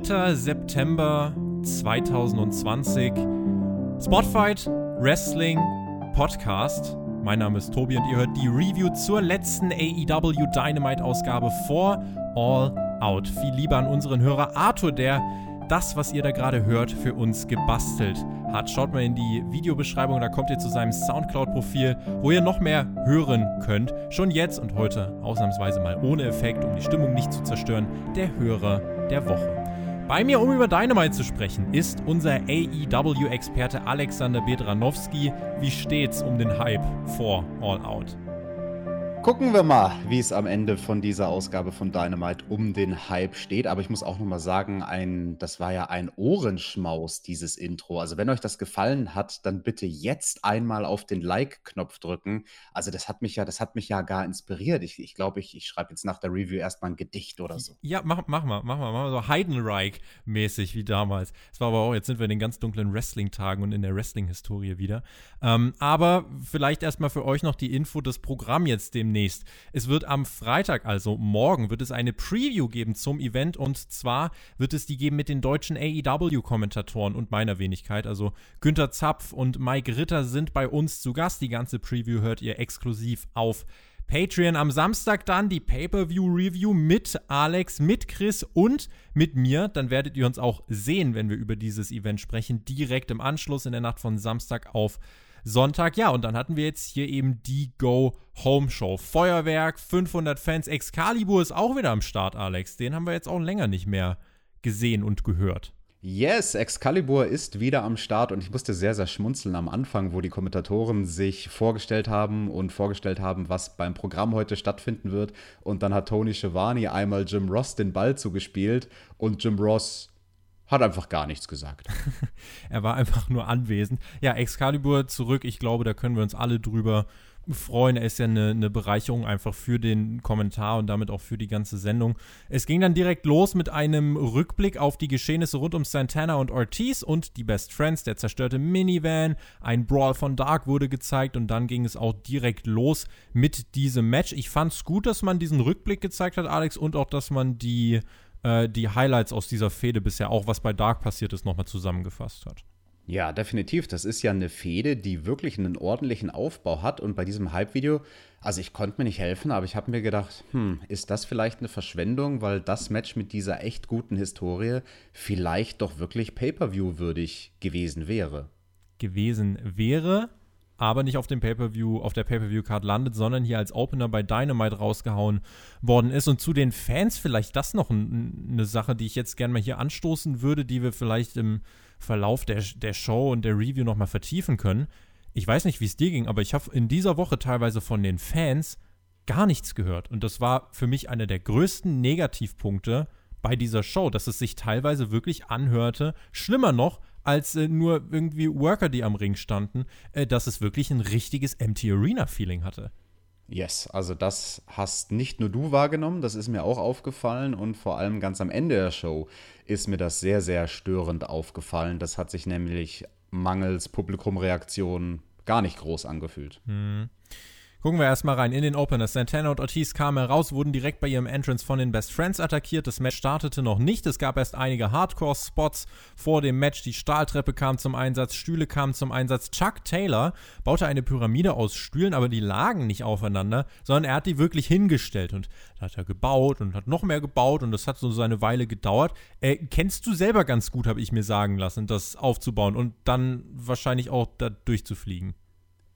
3. September 2020. Spotfight Wrestling Podcast. Mein Name ist Tobi und ihr hört die Review zur letzten AEW Dynamite Ausgabe vor All Out. Viel lieber an unseren Hörer Arthur, der das, was ihr da gerade hört, für uns gebastelt hat. Schaut mal in die Videobeschreibung, da kommt ihr zu seinem Soundcloud-Profil, wo ihr noch mehr hören könnt. Schon jetzt und heute ausnahmsweise mal ohne Effekt, um die Stimmung nicht zu zerstören, der Hörer der Woche. Bei mir, um über Dynamite zu sprechen, ist unser AEW-Experte Alexander Bedranowski. Wie steht's um den Hype vor All Out? Gucken wir mal, wie es am Ende von dieser Ausgabe von Dynamite um den Hype steht. Aber ich muss auch noch mal sagen, ein, das war ja ein Ohrenschmaus, dieses Intro. Also wenn euch das gefallen hat, dann bitte jetzt einmal auf den Like-Knopf drücken. Also das hat mich ja, das hat mich ja gar inspiriert. Ich glaube, ich, glaub, ich, ich schreibe jetzt nach der Review erstmal ein Gedicht oder so. Ja, mach, mach mal, mach mal, mach mal so Heidenreich-mäßig wie damals. Es war aber auch, jetzt sind wir in den ganz dunklen Wrestling-Tagen und in der Wrestling-Historie wieder. Ähm, aber vielleicht erstmal für euch noch die Info, das Programm jetzt dem demnächst. Es wird am Freitag, also morgen, wird es eine Preview geben zum Event und zwar wird es die geben mit den deutschen AEW-Kommentatoren und meiner Wenigkeit. Also Günther Zapf und Mike Ritter sind bei uns zu Gast. Die ganze Preview hört ihr exklusiv auf Patreon am Samstag dann die Pay-per-view-Review mit Alex, mit Chris und mit mir. Dann werdet ihr uns auch sehen, wenn wir über dieses Event sprechen, direkt im Anschluss in der Nacht von Samstag auf Sonntag. Ja, und dann hatten wir jetzt hier eben die Go Home Show. Feuerwerk, 500 Fans. Excalibur ist auch wieder am Start, Alex. Den haben wir jetzt auch länger nicht mehr gesehen und gehört. Yes, Excalibur ist wieder am Start und ich musste sehr, sehr schmunzeln am Anfang, wo die Kommentatoren sich vorgestellt haben und vorgestellt haben, was beim Programm heute stattfinden wird. Und dann hat Tony Schiavone einmal Jim Ross den Ball zugespielt und Jim Ross hat einfach gar nichts gesagt. er war einfach nur anwesend. Ja, Excalibur zurück. Ich glaube, da können wir uns alle drüber freuen. Er ist ja eine, eine, Bereicherung einfach für den Kommentar und damit auch für die ganze Sendung. Es ging dann direkt los mit einem Rückblick auf die Geschehnisse rund um Santana und Ortiz und die Best Friends, der zerstörte Minivan. Ein Brawl von Dark wurde gezeigt und dann ging es auch direkt los mit diesem Match. Ich fand es gut, dass man diesen Rückblick gezeigt hat, Alex, und auch, dass man die äh, die Highlights aus dieser Fehde bisher, auch was bei Dark passiert ist, nochmal zusammengefasst hat. Ja, definitiv. Das ist ja eine Fehde, die wirklich einen ordentlichen Aufbau hat. Und bei diesem Hype-Video, also ich konnte mir nicht helfen, aber ich habe mir gedacht, hm, ist das vielleicht eine Verschwendung, weil das Match mit dieser echt guten Historie vielleicht doch wirklich Pay-per-view würdig gewesen wäre. Gewesen wäre, aber nicht auf dem Pay-per-View, auf der Pay-per-view-Card landet, sondern hier als Opener bei Dynamite rausgehauen worden ist. Und zu den Fans vielleicht das noch ein, eine Sache, die ich jetzt gerne mal hier anstoßen würde, die wir vielleicht im Verlauf der, der Show und der Review nochmal vertiefen können. Ich weiß nicht, wie es dir ging, aber ich habe in dieser Woche teilweise von den Fans gar nichts gehört. Und das war für mich einer der größten Negativpunkte bei dieser Show, dass es sich teilweise wirklich anhörte. Schlimmer noch, als äh, nur irgendwie Worker, die am Ring standen, äh, dass es wirklich ein richtiges Empty Arena-Feeling hatte. Yes, also das hast nicht nur du wahrgenommen, das ist mir auch aufgefallen und vor allem ganz am Ende der Show ist mir das sehr, sehr störend aufgefallen. Das hat sich nämlich mangels Publikumreaktion gar nicht groß angefühlt. Mhm. Gucken wir erstmal rein in den Opener. Santana und Ortiz kamen heraus, wurden direkt bei ihrem Entrance von den Best Friends attackiert. Das Match startete noch nicht. Es gab erst einige Hardcore-Spots vor dem Match. Die Stahltreppe kam zum Einsatz, Stühle kamen zum Einsatz. Chuck Taylor baute eine Pyramide aus Stühlen, aber die lagen nicht aufeinander, sondern er hat die wirklich hingestellt. Und da hat er gebaut und hat noch mehr gebaut und das hat so seine Weile gedauert. Äh, kennst du selber ganz gut, habe ich mir sagen lassen, das aufzubauen und dann wahrscheinlich auch da durchzufliegen.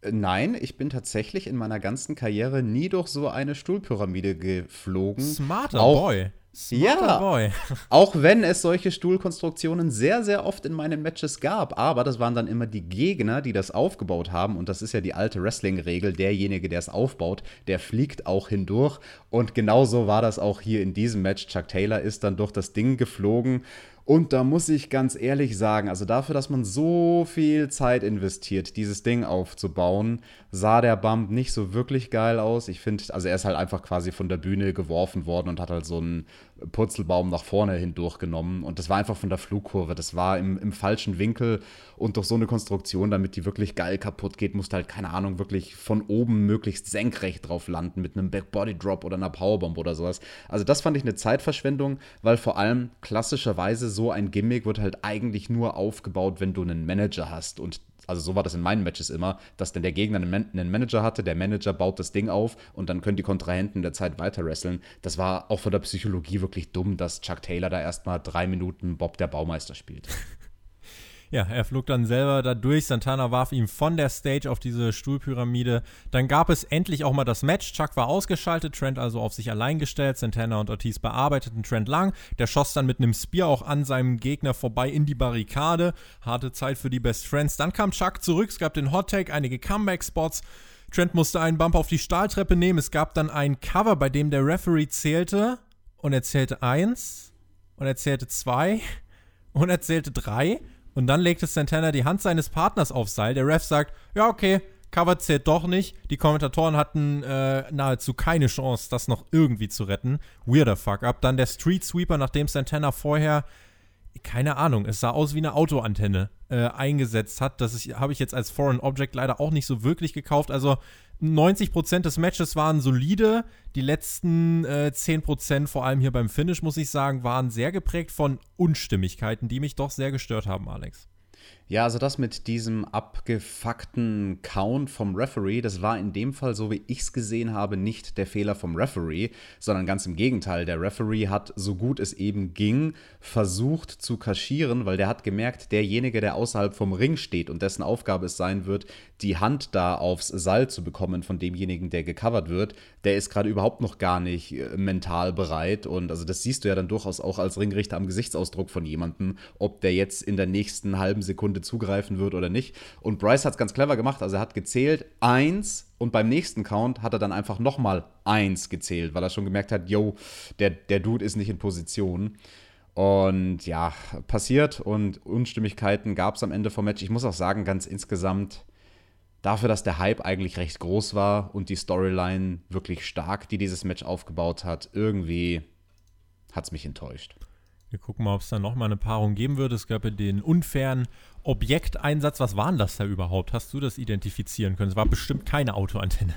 Äh, nein, ich bin tatsächlich in meiner ganzen Karriere nie durch so eine Stuhlpyramide geflogen. Smarter auch, Boy. Smarter ja, Boy. auch wenn es solche Stuhlkonstruktionen sehr, sehr oft in meinen Matches gab. Aber das waren dann immer die Gegner, die das aufgebaut haben. Und das ist ja die alte Wrestling-Regel. Derjenige, der es aufbaut, der fliegt auch hindurch. Und genauso war das auch hier in diesem Match. Chuck Taylor ist dann durch das Ding geflogen Und da muss ich ganz ehrlich sagen, also dafür, dass man so viel Zeit investiert, dieses Ding aufzubauen, sah der Bump nicht so wirklich geil aus. Ich finde, also er ist halt einfach quasi von der Bühne geworfen worden und hat halt so einen Purzelbaum nach vorne hindurchgenommen. Und das war einfach von der Flugkurve. Das war im, im falschen Winkel und durch so eine Konstruktion, damit die wirklich geil kaputt geht, musste halt, keine Ahnung, wirklich von oben möglichst senkrecht drauf landen mit einem Backbody Drop oder einer Powerbomb oder sowas. Also das fand ich eine Zeitverschwendung, weil vor allem klassischerweise so ein Gimmick wird halt eigentlich nur aufgebaut, wenn du einen Manager hast. Und also so war das in meinen Matches immer, dass dann der Gegner einen, Manager hatte, der Manager baut das Ding auf und dann können die Kontrahenten der Zeit weiter wresteln. Das war auch von der Psychologie wirklich dumm, dass Chuck Taylor da erstmal drei Minuten Bob der Baumeister spielt. Ja, er flog dann selber da durch. Santana warf ihn von der Stage auf diese Stuhlpyramide. Dann gab es endlich auch mal das Match. Chuck war ausgeschaltet, Trent also auf sich allein gestellt. Santana und Ortiz bearbeiteten Trent lang. Der schoss dann mit einem Spear auch an seinem Gegner vorbei in die Barrikade. Harte Zeit für die Best Friends. Dann kam Chuck zurück. Es gab den Hot Tag, einige Comeback-Spots. Trent musste einen Bump auf die Stahltreppe nehmen. Es gab dann ein Cover, bei dem der Referee zählte. Und er zählte eins. Und er zählte zwei. Und er zählte drei. Und dann legte Santana die Hand seines Partners aufs Seil. Der Ref sagt, ja, okay, Cover zählt doch nicht. Die Kommentatoren hatten äh, nahezu keine Chance, das noch irgendwie zu retten. Weirder Fuck-up. Dann der Street Sweeper, nachdem Santana vorher, keine Ahnung, es sah aus wie eine Autoantenne, äh, eingesetzt hat. Das habe ich jetzt als Foreign Object leider auch nicht so wirklich gekauft. Also 90% des Matches waren solide. Die letzten äh, 10%, vor allem hier beim Finish, muss ich sagen, waren sehr geprägt von Unstimmigkeiten, die mich doch sehr gestört haben, Alex. Ja, also das mit diesem abgefuckten Count vom Referee, das war in dem Fall, so wie ich es gesehen habe, nicht der Fehler vom Referee, sondern ganz im Gegenteil. Der Referee hat, so gut es eben ging, versucht zu kaschieren, weil der hat gemerkt, derjenige, der außerhalb vom Ring steht und dessen Aufgabe es sein wird, die Hand da aufs Seil zu bekommen von demjenigen, der gecovert wird, der ist gerade überhaupt noch gar nicht äh, mental bereit. Und also das siehst du ja dann durchaus auch als Ringrichter am Gesichtsausdruck von jemandem, ob der jetzt in der nächsten halben Sekunde zugreifen wird oder nicht. Und Bryce hat es ganz clever gemacht. Also er hat gezählt, eins und beim nächsten Count hat er dann einfach nochmal eins gezählt, weil er schon gemerkt hat, yo, der, der Dude ist nicht in Position. Und ja, passiert und Unstimmigkeiten gab es am Ende vom Match. Ich muss auch sagen, ganz insgesamt, dafür, dass der Hype eigentlich recht groß war und die Storyline wirklich stark, die dieses Match aufgebaut hat, irgendwie hat es mich enttäuscht. Wir gucken mal, ob es dann nochmal eine Paarung geben würde. Es gab ja den unfairen Objekteinsatz. Was war denn das da überhaupt? Hast du das identifizieren können? Es war bestimmt keine Autoantenne.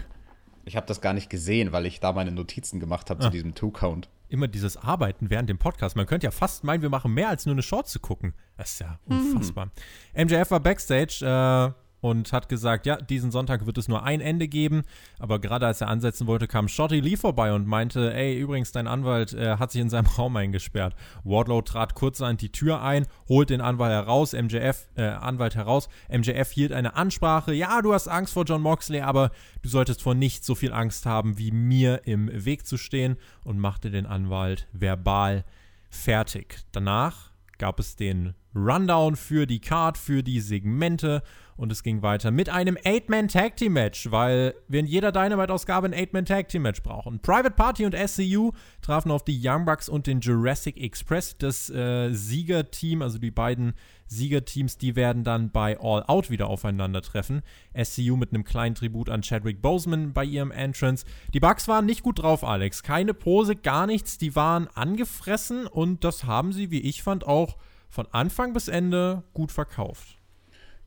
Ich habe das gar nicht gesehen, weil ich da meine Notizen gemacht habe ah. zu diesem Two-Count. Immer dieses Arbeiten während dem Podcast. Man könnte ja fast meinen, wir machen mehr als nur eine Short zu gucken. Das ist ja unfassbar. Mhm. MJF war Backstage. Äh, und hat gesagt, ja, diesen Sonntag wird es nur ein Ende geben. Aber gerade als er ansetzen wollte, kam Shotty Lee vorbei und meinte, ey, übrigens, dein Anwalt äh, hat sich in seinem Raum eingesperrt. Wardlow trat kurz an die Tür ein, holt den Anwalt heraus, MJF, äh, Anwalt heraus. MJF hielt eine Ansprache. Ja, du hast Angst vor John Moxley, aber du solltest vor nichts so viel Angst haben, wie mir im Weg zu stehen und machte den Anwalt verbal fertig. Danach gab es den Rundown für die Card, für die Segmente und es ging weiter mit einem Eight-Man-Tag-Team-Match, weil wir in jeder Dynamite-Ausgabe ein Eight-Man-Tag-Team-Match brauchen. Private Party und SCU trafen auf die Young Bucks und den Jurassic Express. Das äh, Siegerteam, also die beiden Siegerteams, die werden dann bei All Out wieder aufeinandertreffen. SCU mit einem kleinen Tribut an Chadwick Boseman bei ihrem Entrance. Die Bucks waren nicht gut drauf, Alex. Keine Pose, gar nichts. Die waren angefressen und das haben sie, wie ich fand, auch von Anfang bis Ende gut verkauft.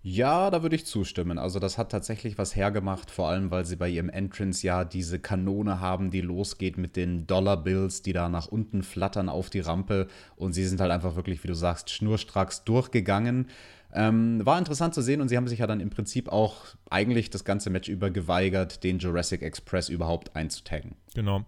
Ja, da würde ich zustimmen. Also das hat tatsächlich was hergemacht, vor allem weil sie bei ihrem Entrance ja diese Kanone haben, die losgeht mit den Dollar Bills, die da nach unten flattern auf die Rampe und sie sind halt einfach wirklich, wie du sagst, schnurstracks durchgegangen. Ähm, war interessant zu sehen und sie haben sich ja dann im Prinzip auch eigentlich das ganze Match über geweigert, den Jurassic Express überhaupt einzutaggen. Genau.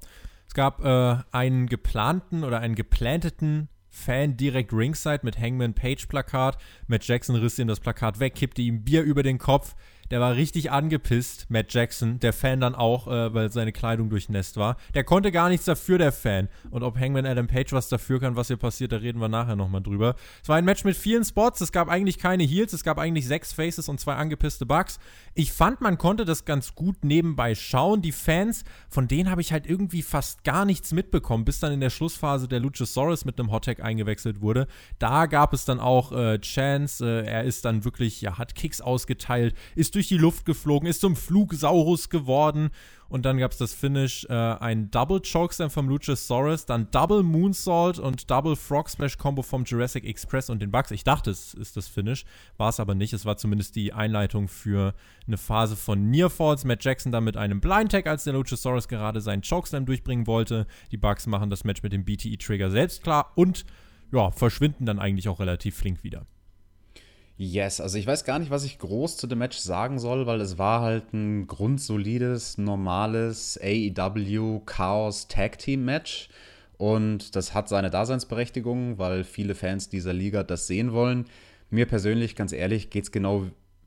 Es gab äh, einen geplanten oder einen geplanteten Fan direkt ringside mit Hangman Page Plakat. Matt Jackson riss ihm das Plakat weg, kippte ihm Bier über den Kopf. Der war richtig angepisst, Matt Jackson. Der Fan dann auch, äh, weil seine Kleidung durchnässt war. Der konnte gar nichts dafür, der Fan. Und ob Hangman Adam Page was dafür kann, was hier passiert, da reden wir nachher nochmal drüber. Es war ein Match mit vielen Spots. Es gab eigentlich keine Heels. Es gab eigentlich sechs Faces und zwei angepisste Bugs. Ich fand, man konnte das ganz gut nebenbei schauen. Die Fans, von denen habe ich halt irgendwie fast gar nichts mitbekommen, bis dann in der Schlussphase der Luchasaurus mit einem Hottag eingewechselt wurde. Da gab es dann auch äh, Chance. Äh, er ist dann wirklich, ja, hat Kicks ausgeteilt, ist durch die Luft geflogen, ist zum Flugsaurus geworden. Und dann gab es das Finish, äh, ein Double Chokeslam vom Luchasaurus, dann Double Moonsault und Double Frog Splash Combo vom Jurassic Express und den Bugs. Ich dachte, es ist das Finish, war es aber nicht. Es war zumindest die Einleitung für eine Phase von Near Falls. Matt Jackson dann mit einem Blind Tag, als der Luchasaurus gerade seinen Chokeslam durchbringen wollte. Die Bugs machen das Match mit dem BTE-Trigger selbst klar und ja, verschwinden dann eigentlich auch relativ flink wieder. Yes, also ich weiß gar nicht, was ich groß zu dem Match sagen soll, weil es war halt ein grundsolides, normales AEW Chaos Tag Team Match. Und das hat seine Daseinsberechtigung, weil viele Fans dieser Liga das sehen wollen. Mir persönlich, ganz ehrlich, geht es genau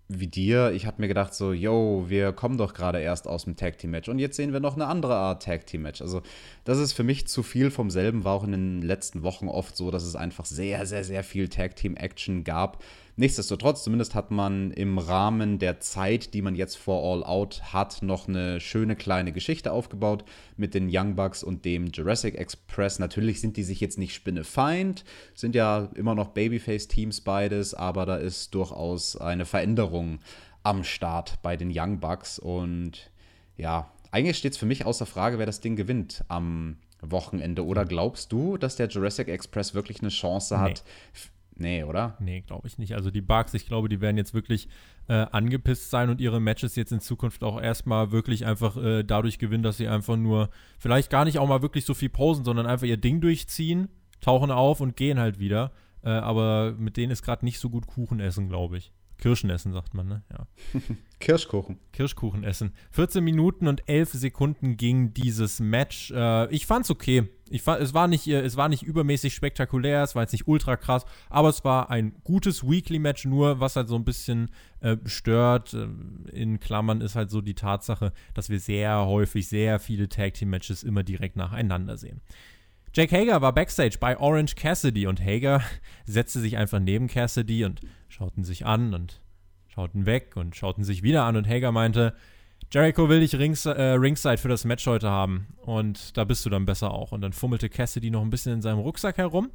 wie dir. Ich habe mir gedacht so, yo, wir kommen doch gerade erst aus dem Tag Team Match und jetzt sehen wir noch eine andere Art Tag Team Match. Also das ist für mich zu viel vom selben. War auch in den letzten Wochen oft so, dass es einfach sehr, sehr, sehr viel Tag Team Action gab Nichtsdestotrotz, zumindest hat man im Rahmen der Zeit, die man jetzt vor All Out hat, noch eine schöne kleine Geschichte aufgebaut mit den Young Bucks und dem Jurassic Express. Natürlich sind die sich jetzt nicht spinnefeind, sind ja immer noch Babyface-Teams beides, aber da ist durchaus eine Veränderung am Start bei den Young Bucks. Und ja, eigentlich steht es für mich außer Frage, wer das Ding gewinnt am Wochenende. Oder glaubst du, dass der Jurassic Express wirklich eine Chance hat? Nee, oder? Nee, glaube ich nicht. Also die Bugs, ich glaube, die werden jetzt wirklich äh, angepisst sein und ihre Matches jetzt in Zukunft auch erstmal wirklich einfach äh, dadurch gewinnen, dass sie einfach nur vielleicht gar nicht auch mal wirklich so viel posen, sondern einfach ihr Ding durchziehen, tauchen auf und gehen halt wieder. Äh, aber mit denen ist gerade nicht so gut Kuchen essen, glaube ich. Kirschen essen, sagt man, ne? Ja. Kirschkuchen. Kirschkuchen essen. 14 Minuten und 11 Sekunden ging dieses Match. Äh, ich fand's okay. Ich fand, es, war nicht, äh, es war nicht übermäßig spektakulär, es war jetzt nicht ultra krass, aber es war ein gutes Weekly-Match, nur was halt so ein bisschen äh, stört, äh, in Klammern, ist halt so die Tatsache, dass wir sehr häufig sehr viele Tag-Team-Matches immer direkt nacheinander sehen. Jake Hager war backstage bei Orange Cassidy und Hager setzte sich einfach neben Cassidy und schauten sich an und schauten weg und schauten sich wieder an und Hager meinte, Jericho will dich rings, äh, ringside für das Match heute haben und da bist du dann besser auch. Und dann fummelte Cassidy noch ein bisschen in seinem Rucksack herum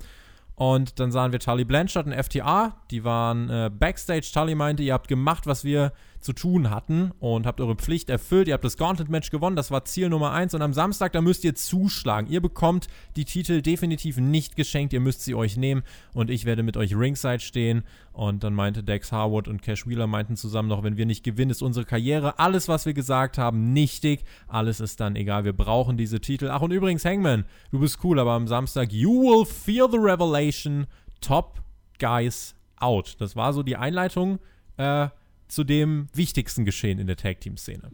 und dann sahen wir Tully Blanchard und FTA, die waren äh, backstage. Tully meinte, ihr habt gemacht, was wir zu tun hatten und habt eure Pflicht erfüllt. Ihr habt das Gauntlet-Match gewonnen, das war Ziel Nummer 1. Und am Samstag, da müsst ihr zuschlagen. Ihr bekommt die Titel definitiv nicht geschenkt, ihr müsst sie euch nehmen und ich werde mit euch ringside stehen. Und dann meinte Dex Harwood und Cash Wheeler meinten zusammen noch, wenn wir nicht gewinnen, ist unsere Karriere, alles, was wir gesagt haben, nichtig. Alles ist dann egal, wir brauchen diese Titel. Ach und übrigens, Hangman, du bist cool, aber am Samstag, you will feel the revelation, top guys out. Das war so die Einleitung. Äh, zu dem wichtigsten Geschehen in der Tag-Team-Szene.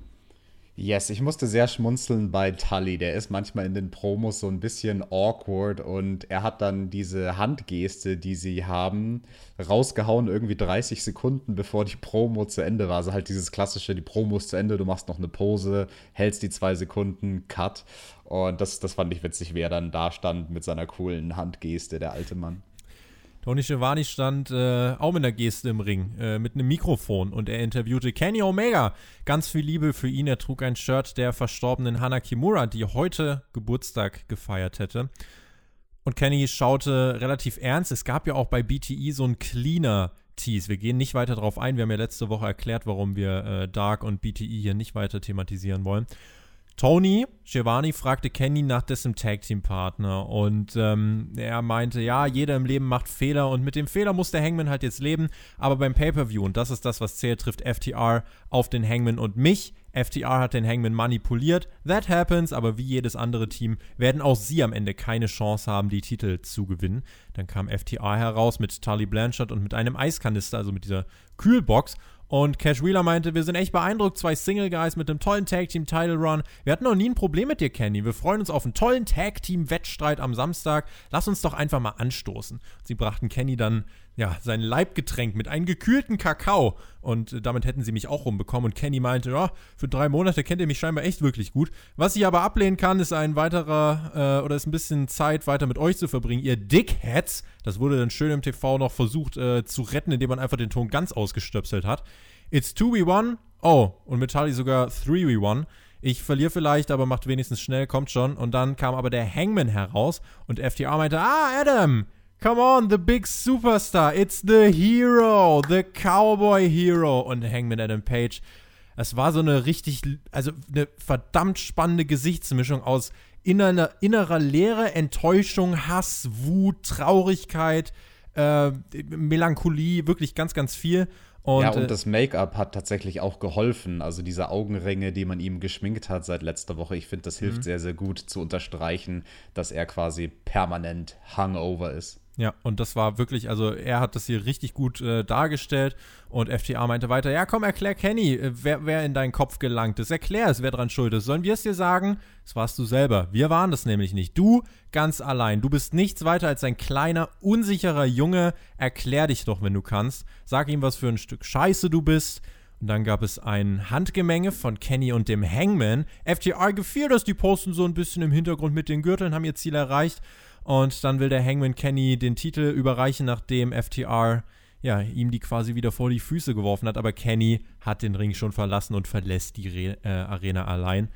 Yes, ich musste sehr schmunzeln bei Tully. Der ist manchmal in den Promos so ein bisschen awkward und er hat dann diese Handgeste, die sie haben, rausgehauen, irgendwie 30 Sekunden bevor die Promo zu Ende war. Also halt dieses klassische, die Promo ist zu Ende, du machst noch eine Pose, hältst die zwei Sekunden, Cut. Und das, das fand ich witzig, wer dann da stand mit seiner coolen Handgeste, der alte Mann. Tony Schiavone stand äh, auch mit einer Geste im Ring, äh, mit einem Mikrofon und er interviewte Kenny Omega. Ganz viel Liebe für ihn. Er trug ein Shirt der verstorbenen Hana Kimura, die heute Geburtstag gefeiert hätte. Und Kenny schaute relativ ernst. Es gab ja auch bei BTE so ein cleaner Tease. Wir gehen nicht weiter darauf ein. Wir haben ja letzte Woche erklärt, warum wir äh, Dark und BTE hier nicht weiter thematisieren wollen. Tony Giovanni fragte Kenny nach dessen Tag-Team-Partner und ähm, er meinte, ja, jeder im Leben macht Fehler und mit dem Fehler muss der Hangman halt jetzt leben, aber beim Pay-Per-View, und das ist das, was zählt, trifft FTR auf den Hangman und mich. FTR hat den Hangman manipuliert, that happens, aber wie jedes andere Team werden auch sie am Ende keine Chance haben, die Titel zu gewinnen. Dann kam FTR heraus mit Tully Blanchard und mit einem Eiskanister, also mit dieser Kühlbox und Cash Wheeler meinte, wir sind echt beeindruckt, zwei Single Guys mit einem tollen Tag Team Title Run. Wir hatten noch nie ein Problem mit dir, Kenny. Wir freuen uns auf einen tollen Tag Team Wettstreit am Samstag. Lass uns doch einfach mal anstoßen. Sie brachten Kenny dann ja, sein Leibgetränk mit einem gekühlten Kakao. Und äh, damit hätten sie mich auch rumbekommen. Und Kenny meinte, ja, für drei Monate kennt ihr mich scheinbar echt wirklich gut. Was ich aber ablehnen kann, ist ein weiterer, äh, oder ist ein bisschen Zeit weiter mit euch zu verbringen. Ihr Dickheads. Das wurde dann schön im TV noch versucht äh, zu retten, indem man einfach den Ton ganz ausgestöpselt hat. It's 2v1. Oh, und Metalli sogar 3v1. Ich verliere vielleicht, aber macht wenigstens schnell, kommt schon. Und dann kam aber der Hangman heraus und FTR meinte, ah, Adam, Come on, the big superstar. It's the hero, the cowboy hero. Und Hangman Adam Page. Es war so eine richtig, also eine verdammt spannende Gesichtsmischung aus innerer, innerer Leere, Enttäuschung, Hass, Wut, Traurigkeit, äh, Melancholie, wirklich ganz, ganz viel. Und, ja, und äh, das Make-up hat tatsächlich auch geholfen. Also diese Augenringe, die man ihm geschminkt hat seit letzter Woche, ich finde, das hilft mhm. sehr, sehr gut zu unterstreichen, dass er quasi permanent hungover ist. Ja, und das war wirklich, also er hat das hier richtig gut äh, dargestellt und FTA meinte weiter, ja komm, erklär Kenny, äh, wer, wer in deinen Kopf gelangt ist. Erklär es, wer dran schuld ist. Sollen wir es dir sagen? Das warst du selber. Wir waren das nämlich nicht. Du ganz allein. Du bist nichts weiter als ein kleiner, unsicherer Junge. Erklär dich doch, wenn du kannst. Sag ihm, was für ein Stück Scheiße du bist. Und dann gab es ein Handgemenge von Kenny und dem Hangman. FTR gefiel das, die posten so ein bisschen im Hintergrund mit den Gürteln, haben ihr Ziel erreicht. Und dann will der Hangman Kenny den Titel überreichen, nachdem FTR ja, ihm die quasi wieder vor die Füße geworfen hat. Aber Kenny hat den Ring schon verlassen und verlässt die Re äh, Arena allein.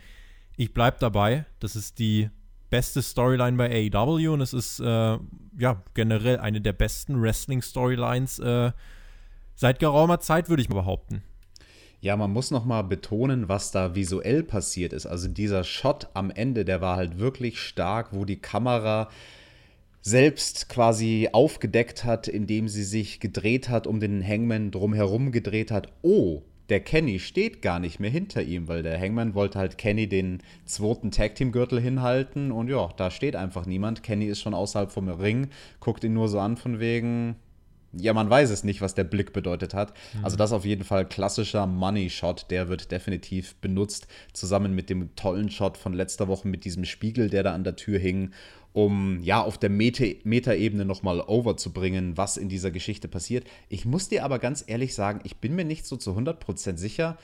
Ich bleibe dabei. Das ist die beste Storyline bei AEW und es ist äh, ja generell eine der besten Wrestling-Storylines äh, seit geraumer Zeit, würde ich mal behaupten. Ja, man muss noch mal betonen, was da visuell passiert ist. Also dieser Shot am Ende, der war halt wirklich stark, wo die Kamera selbst quasi aufgedeckt hat, indem sie sich gedreht hat, um den Hangman drumherum gedreht hat. Oh, der Kenny steht gar nicht mehr hinter ihm, weil der Hangman wollte halt Kenny den zweiten Tag Team Gürtel hinhalten und ja, da steht einfach niemand. Kenny ist schon außerhalb vom Ring, guckt ihn nur so an von wegen, ja, man weiß es nicht, was der Blick bedeutet hat. Mhm. Also das auf jeden Fall klassischer Money Shot, der wird definitiv benutzt, zusammen mit dem tollen Shot von letzter Woche mit diesem Spiegel, der da an der Tür hing, um ja auf der Meta-Ebene nochmal overzubringen, was in dieser Geschichte passiert. Ich muss dir aber ganz ehrlich sagen, ich bin mir nicht so zu 100% sicher,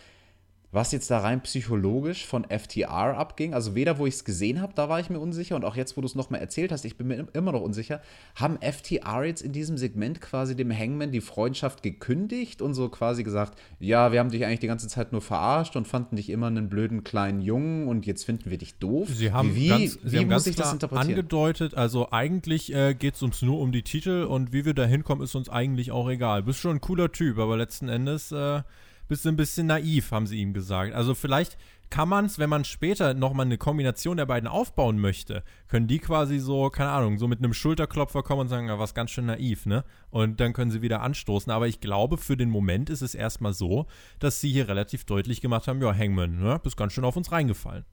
was jetzt da rein psychologisch von FTR abging. Also weder, wo ich es gesehen habe, da war ich mir unsicher und auch jetzt, wo du es nochmal erzählt hast, ich bin mir immer noch unsicher. Haben FTR jetzt in diesem Segment quasi dem Hangman die Freundschaft gekündigt und so quasi gesagt, ja, wir haben dich eigentlich die ganze Zeit nur verarscht und fanden dich immer einen blöden kleinen Jungen und jetzt finden wir dich doof? Sie haben wie, ganz, wie haben muss ich das interpretieren? angedeutet, also eigentlich äh, geht es uns nur um die Titel und wie wir da hinkommen, ist uns eigentlich auch egal. Bist schon ein cooler Typ, aber letzten Endes äh, bist du ein bisschen naiv, haben sie ihm gesagt. Also vielleicht kann man es, wenn man später nochmal eine Kombination der beiden aufbauen möchte, können die quasi so, keine Ahnung, so mit einem Schulterklopfer kommen und sagen, ja, was ganz schön naiv, ne? Und dann können sie wieder anstoßen. Aber ich glaube, für den Moment ist es erstmal so, dass sie hier relativ deutlich gemacht haben, ja, Hangman, ne? Bist ganz schön auf uns reingefallen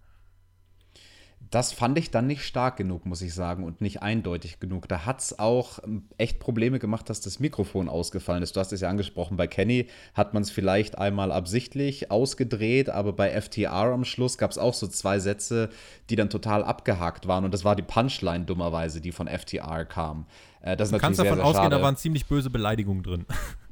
das fand ich dann nicht stark genug, muss ich sagen, und nicht eindeutig genug. Da hat es auch ähm, echt Probleme gemacht, dass das Mikrofon ausgefallen ist. Du hast es ja angesprochen, bei Kenny hat man es vielleicht einmal absichtlich ausgedreht, aber bei FTR am Schluss gab es auch so zwei Sätze, die dann total abgehakt waren. Und das war die Punchline dummerweise, die von FTR kam. Äh, das du kannst davon sehr, ausgehen, da waren ziemlich böse Beleidigungen drin.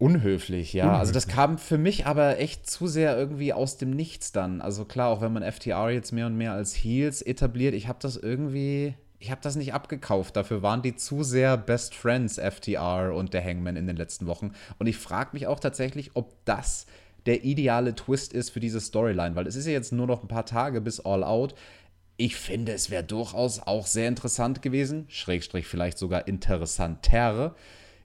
Unhöflich, ja. Unhöflich. Also das kam für mich aber echt zu sehr irgendwie aus dem Nichts dann. Also klar, auch wenn man FTR jetzt mehr und mehr als Heels etabliert, ich habe das irgendwie, ich habe das nicht abgekauft. Dafür waren die zu sehr Best Friends, FTR und der Hangman in den letzten Wochen. Und ich frage mich auch tatsächlich, ob das der ideale Twist ist für diese Storyline, weil es ist ja jetzt nur noch ein paar Tage bis All Out. Ich finde, es wäre durchaus auch sehr interessant gewesen, Schrägstrich vielleicht sogar interessanter,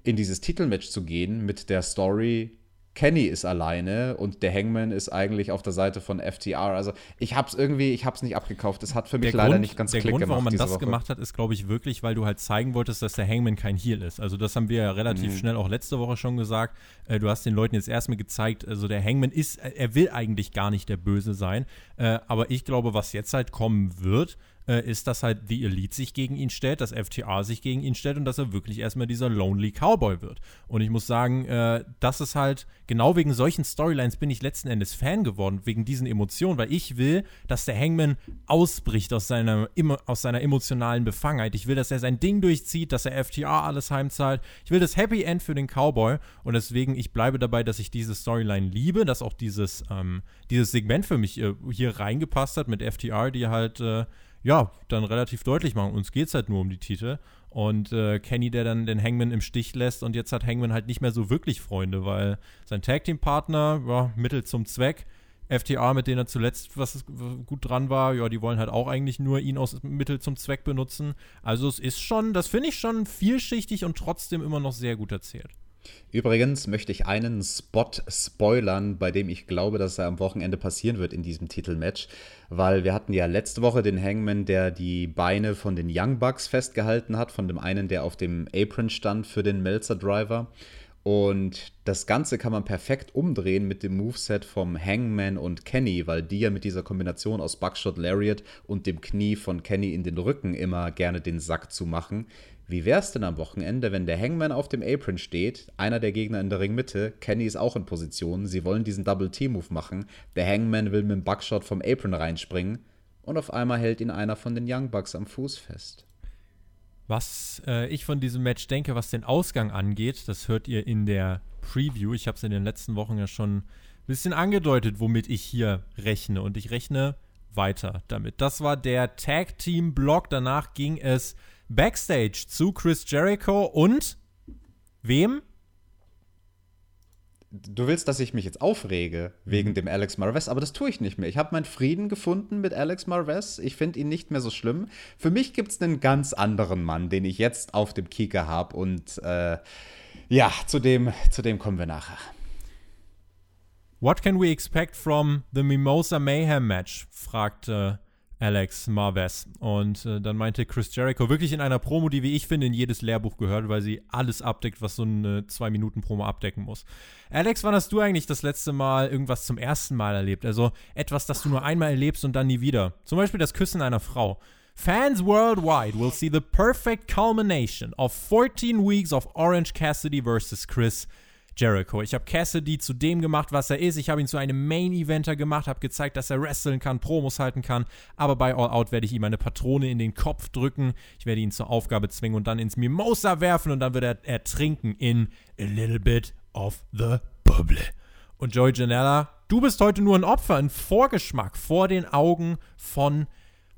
in dieses Titelmatch zu gehen mit der Story, Kenny ist alleine und der Hangman ist eigentlich auf der Seite von FTR. Also ich hab's irgendwie, ich hab's nicht abgekauft. Das hat für mich der leider Grund, nicht ganz der Klick Grund, gemacht. Warum man das Woche. gemacht hat, ist, glaube ich, wirklich, weil du halt zeigen wolltest, dass der Hangman kein Heel ist. Also das haben wir ja relativ mhm. schnell auch letzte Woche schon gesagt. Äh, du hast den Leuten jetzt erstmal gezeigt, also der Hangman ist, er will eigentlich gar nicht der Böse sein. Äh, aber ich glaube, was jetzt halt kommen wird, äh, ist, dass halt The Elite sich gegen ihn stellt, dass FTA sich gegen ihn stellt und dass er wirklich erstmal dieser Lonely Cowboy wird. Und ich muss sagen, äh, das ist halt, genau wegen solchen Storylines bin ich letzten Endes Fan geworden, wegen diesen Emotionen, weil ich will, dass der Hangman ausbricht aus seiner, aus seiner emotionalen Befangenheit. Ich will, dass er sein Ding durchzieht, dass er FTA alles heimzahlt. Ich will das Happy End für den Cowboy und deswegen, ich bleibe dabei, dass ich diese Storyline liebe, dass auch dieses, ähm, dieses Segment für mich äh, hier reingepasst hat mit FTR, die halt äh, ja, dann relativ deutlich machen, uns geht es halt nur um die Titel. Und äh, Kenny, der dann den Hangman im Stich lässt und jetzt hat Hangman halt nicht mehr so wirklich Freunde, weil sein Tag-Team-Partner, ja, Mittel zum Zweck, FTA, mit denen er zuletzt was gut dran war, ja, die wollen halt auch eigentlich nur ihn aus Mittel zum Zweck benutzen. Also es ist schon, das finde ich schon vielschichtig und trotzdem immer noch sehr gut erzählt. Übrigens möchte ich einen Spot spoilern, bei dem ich glaube, dass er am Wochenende passieren wird in diesem Titelmatch, weil wir hatten ja letzte Woche den Hangman, der die Beine von den Young Bucks festgehalten hat, von dem einen, der auf dem Apron stand für den Melzer Driver. Und das Ganze kann man perfekt umdrehen mit dem Moveset vom Hangman und Kenny, weil die ja mit dieser Kombination aus Buckshot Lariat und dem Knie von Kenny in den Rücken immer gerne den Sack zu machen. Wie wär's denn am Wochenende, wenn der Hangman auf dem Apron steht, einer der Gegner in der Ringmitte, Kenny ist auch in Position, sie wollen diesen Double-T-Move machen, der Hangman will mit dem Buckshot vom Apron reinspringen und auf einmal hält ihn einer von den Young Bucks am Fuß fest. Was äh, ich von diesem Match denke, was den Ausgang angeht, das hört ihr in der Preview. Ich habe es in den letzten Wochen ja schon ein bisschen angedeutet, womit ich hier rechne. Und ich rechne weiter damit. Das war der Tag Team Block. Danach ging es Backstage zu Chris Jericho und wem? Du willst, dass ich mich jetzt aufrege wegen mhm. dem Alex Marvez, aber das tue ich nicht mehr. Ich habe meinen Frieden gefunden mit Alex Marvez. Ich finde ihn nicht mehr so schlimm. Für mich gibt es einen ganz anderen Mann, den ich jetzt auf dem Kieker habe. Und äh, ja, zu dem, zu dem kommen wir nachher. What can we expect from the Mimosa Mayhem Match? fragte Alex Marvez. Und äh, dann meinte Chris Jericho, wirklich in einer Promo, die, wie ich finde, in jedes Lehrbuch gehört, weil sie alles abdeckt, was so eine Zwei-Minuten-Promo abdecken muss. Alex, wann hast du eigentlich das letzte Mal irgendwas zum ersten Mal erlebt? Also etwas, das du nur einmal erlebst und dann nie wieder. Zum Beispiel das Küssen einer Frau. Fans worldwide will see the perfect culmination of 14 weeks of Orange Cassidy versus Chris Jericho. Ich habe Cassidy zu dem gemacht, was er ist. Ich habe ihn zu einem Main-Eventer gemacht, habe gezeigt, dass er wresteln kann, Promos halten kann. Aber bei All Out werde ich ihm eine Patrone in den Kopf drücken. Ich werde ihn zur Aufgabe zwingen und dann ins Mimosa werfen und dann wird er ertrinken in a little bit of the bubble. Und Joey Janella, du bist heute nur ein Opfer, ein Vorgeschmack vor den Augen von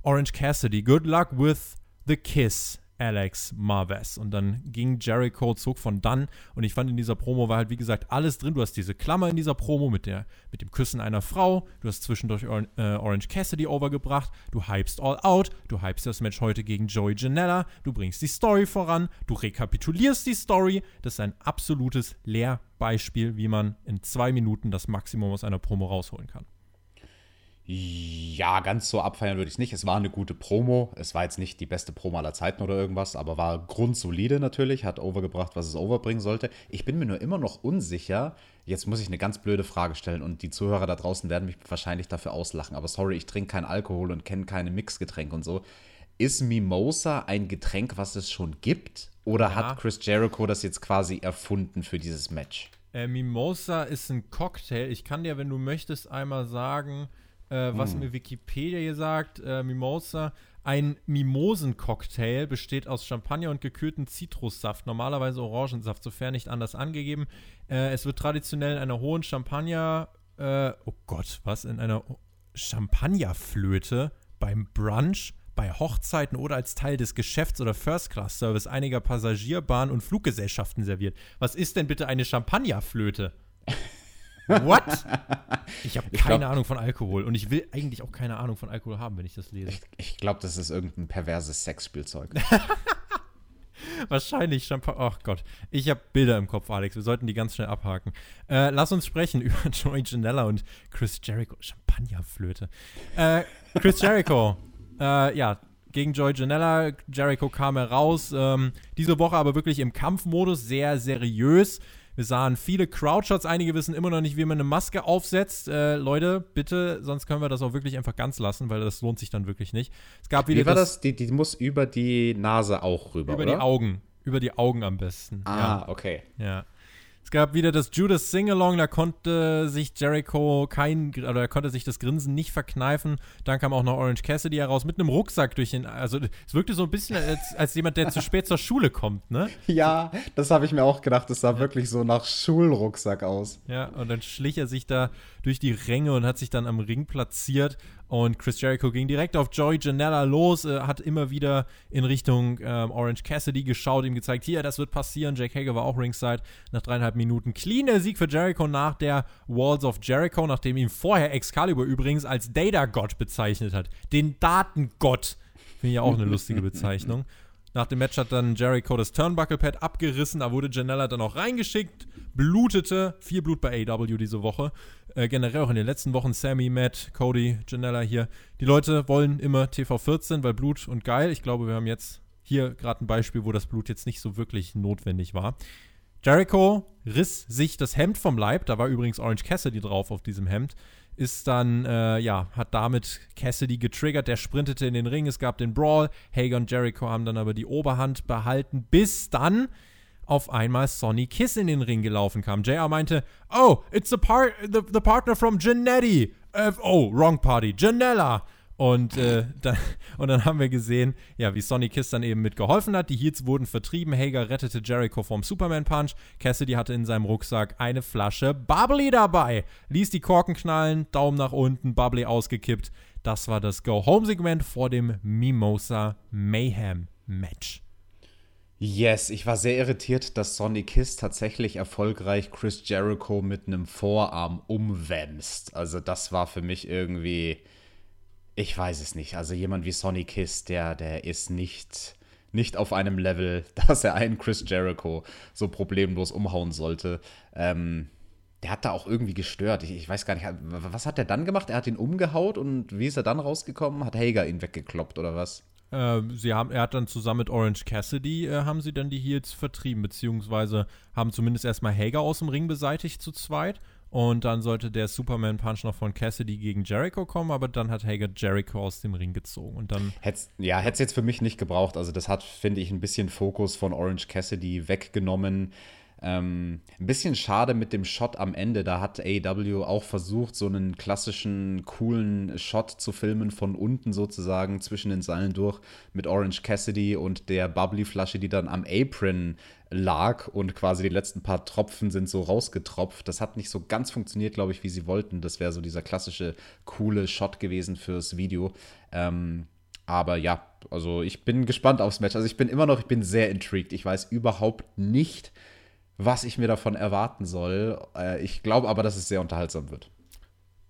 Orange Cassidy. Good luck with the kiss. Alex Marvez. Und dann ging Jericho, zog von dann. Und ich fand in dieser Promo war halt, wie gesagt, alles drin. Du hast diese Klammer in dieser Promo mit, der, mit dem Küssen einer Frau. Du hast zwischendurch Or äh, Orange Cassidy overgebracht. Du hypst All Out. Du hypst das Match heute gegen Joey Janella. Du bringst die Story voran. Du rekapitulierst die Story. Das ist ein absolutes Lehrbeispiel, wie man in zwei Minuten das Maximum aus einer Promo rausholen kann. Ja, ganz so abfeiern würde ich es nicht. Es war eine gute Promo. Es war jetzt nicht die beste Promo aller Zeiten oder irgendwas, aber war grundsolide natürlich, hat overgebracht, was es overbringen sollte. Ich bin mir nur immer noch unsicher. Jetzt muss ich eine ganz blöde Frage stellen und die Zuhörer da draußen werden mich wahrscheinlich dafür auslachen. Aber sorry, ich trinke keinen Alkohol und kenne keine Mixgetränke und so. Ist Mimosa ein Getränk, was es schon gibt? Oder ja. hat Chris Jericho das jetzt quasi erfunden für dieses Match? Äh, Mimosa ist ein Cocktail. Ich kann dir, wenn du möchtest, einmal sagen, äh, was hm. mir Wikipedia hier sagt, äh, Mimosa. Ein Mimosencocktail besteht aus Champagner und gekühlten Zitrussaft, normalerweise Orangensaft, sofern nicht anders angegeben. Äh, es wird traditionell in einer hohen Champagner, äh, oh Gott, was, in einer Champagnerflöte beim Brunch, bei Hochzeiten oder als Teil des Geschäfts- oder First-Class-Service einiger Passagierbahnen und Fluggesellschaften serviert. Was ist denn bitte eine Champagnerflöte? What? Ich habe keine glaub, Ahnung von Alkohol und ich will eigentlich auch keine Ahnung von Alkohol haben, wenn ich das lese. Ich, ich glaube, das ist irgendein perverses Sexspielzeug. Wahrscheinlich Champagner. Ach Gott. Ich habe Bilder im Kopf, Alex. Wir sollten die ganz schnell abhaken. Äh, lass uns sprechen über Joey Janella und Chris Jericho. Champagnerflöte. Äh, Chris Jericho. äh, ja, gegen Joey Janella. Jericho kam heraus. Ähm, diese Woche aber wirklich im Kampfmodus, sehr seriös. Wir sahen viele Crowdshots. Einige wissen immer noch nicht, wie man eine Maske aufsetzt. Äh, Leute, bitte, sonst können wir das auch wirklich einfach ganz lassen, weil das lohnt sich dann wirklich nicht. Es gab wieder wie war das? das? Die, die muss über die Nase auch rüber, Über oder? die Augen. Über die Augen am besten. Ah, ja. okay. Ja. Es gab wieder das Judas Singalong, da konnte sich Jericho kein, oder er konnte sich das Grinsen nicht verkneifen. Dann kam auch noch Orange Cassidy heraus mit einem Rucksack durch den, also es wirkte so ein bisschen als, als jemand, der zu spät zur Schule kommt, ne? Ja, das habe ich mir auch gedacht, das sah ja. wirklich so nach Schulrucksack aus. Ja, und dann schlich er sich da durch die Ränge und hat sich dann am Ring platziert und Chris Jericho ging direkt auf Joey Janella los, äh, hat immer wieder in Richtung ähm, Orange Cassidy geschaut, ihm gezeigt, hier, das wird passieren. Jake Hager war auch ringside nach dreieinhalb Minuten. Cleaner Sieg für Jericho nach der Walls of Jericho, nachdem ihn vorher Excalibur übrigens als Data-Gott bezeichnet hat. Den Datengott. Finde ich ja auch eine lustige Bezeichnung. Nach dem Match hat dann Jericho das Turnbuckle-Pad abgerissen, da wurde Janella dann auch reingeschickt, blutete, viel Blut bei AW diese Woche. Äh, generell auch in den letzten Wochen Sammy, Matt, Cody, Janella hier. Die Leute wollen immer TV14, weil Blut und geil. Ich glaube, wir haben jetzt hier gerade ein Beispiel, wo das Blut jetzt nicht so wirklich notwendig war. Jericho riss sich das Hemd vom Leib, da war übrigens Orange Cassidy drauf auf diesem Hemd ist dann, äh, ja, hat damit Cassidy getriggert. Der sprintete in den Ring. Es gab den Brawl. Hager und Jericho haben dann aber die Oberhand behalten, bis dann auf einmal Sonny Kiss in den Ring gelaufen kam. JR meinte, oh, it's the, par the, the partner from Janetti. Uh, oh, wrong party. Janella. Und, äh, dann, und dann haben wir gesehen, ja, wie Sonny Kiss dann eben mitgeholfen hat. Die Heats wurden vertrieben. Hager rettete Jericho vom Superman Punch. Cassidy hatte in seinem Rucksack eine Flasche Bubbly dabei. Ließ die Korken knallen, Daumen nach unten, Bubbly ausgekippt. Das war das Go-Home-Segment vor dem Mimosa Mayhem Match. Yes, ich war sehr irritiert, dass Sonny Kiss tatsächlich erfolgreich Chris Jericho mit einem Vorarm umwämst. Also das war für mich irgendwie ich weiß es nicht. Also jemand wie Sonny Kiss, der, der ist nicht, nicht auf einem Level, dass er einen Chris Jericho so problemlos umhauen sollte. Ähm, der hat da auch irgendwie gestört. Ich, ich, weiß gar nicht, was hat er dann gemacht? Er hat ihn umgehaut und wie ist er dann rausgekommen? Hat Hager ihn weggekloppt oder was? Äh, sie haben, er hat dann zusammen mit Orange Cassidy äh, haben sie dann die Heels vertrieben, beziehungsweise haben zumindest erstmal Hager aus dem Ring beseitigt zu zweit. Und dann sollte der Superman Punch noch von Cassidy gegen Jericho kommen, aber dann hat Hager Jericho aus dem Ring gezogen. Und dann. Hätt's, ja, hätte es jetzt für mich nicht gebraucht. Also, das hat, finde ich, ein bisschen Fokus von Orange Cassidy weggenommen. Ähm, ein bisschen schade mit dem Shot am Ende. Da hat AEW auch versucht, so einen klassischen, coolen Shot zu filmen, von unten sozusagen zwischen den Seilen durch, mit Orange Cassidy und der Bubbly-Flasche, die dann am Apron lag und quasi die letzten paar Tropfen sind so rausgetropft. Das hat nicht so ganz funktioniert, glaube ich, wie sie wollten. Das wäre so dieser klassische, coole Shot gewesen fürs Video. Ähm, aber ja, also ich bin gespannt aufs Match. Also ich bin immer noch, ich bin sehr intrigued. Ich weiß überhaupt nicht, was ich mir davon erwarten soll. Äh, ich glaube aber, dass es sehr unterhaltsam wird.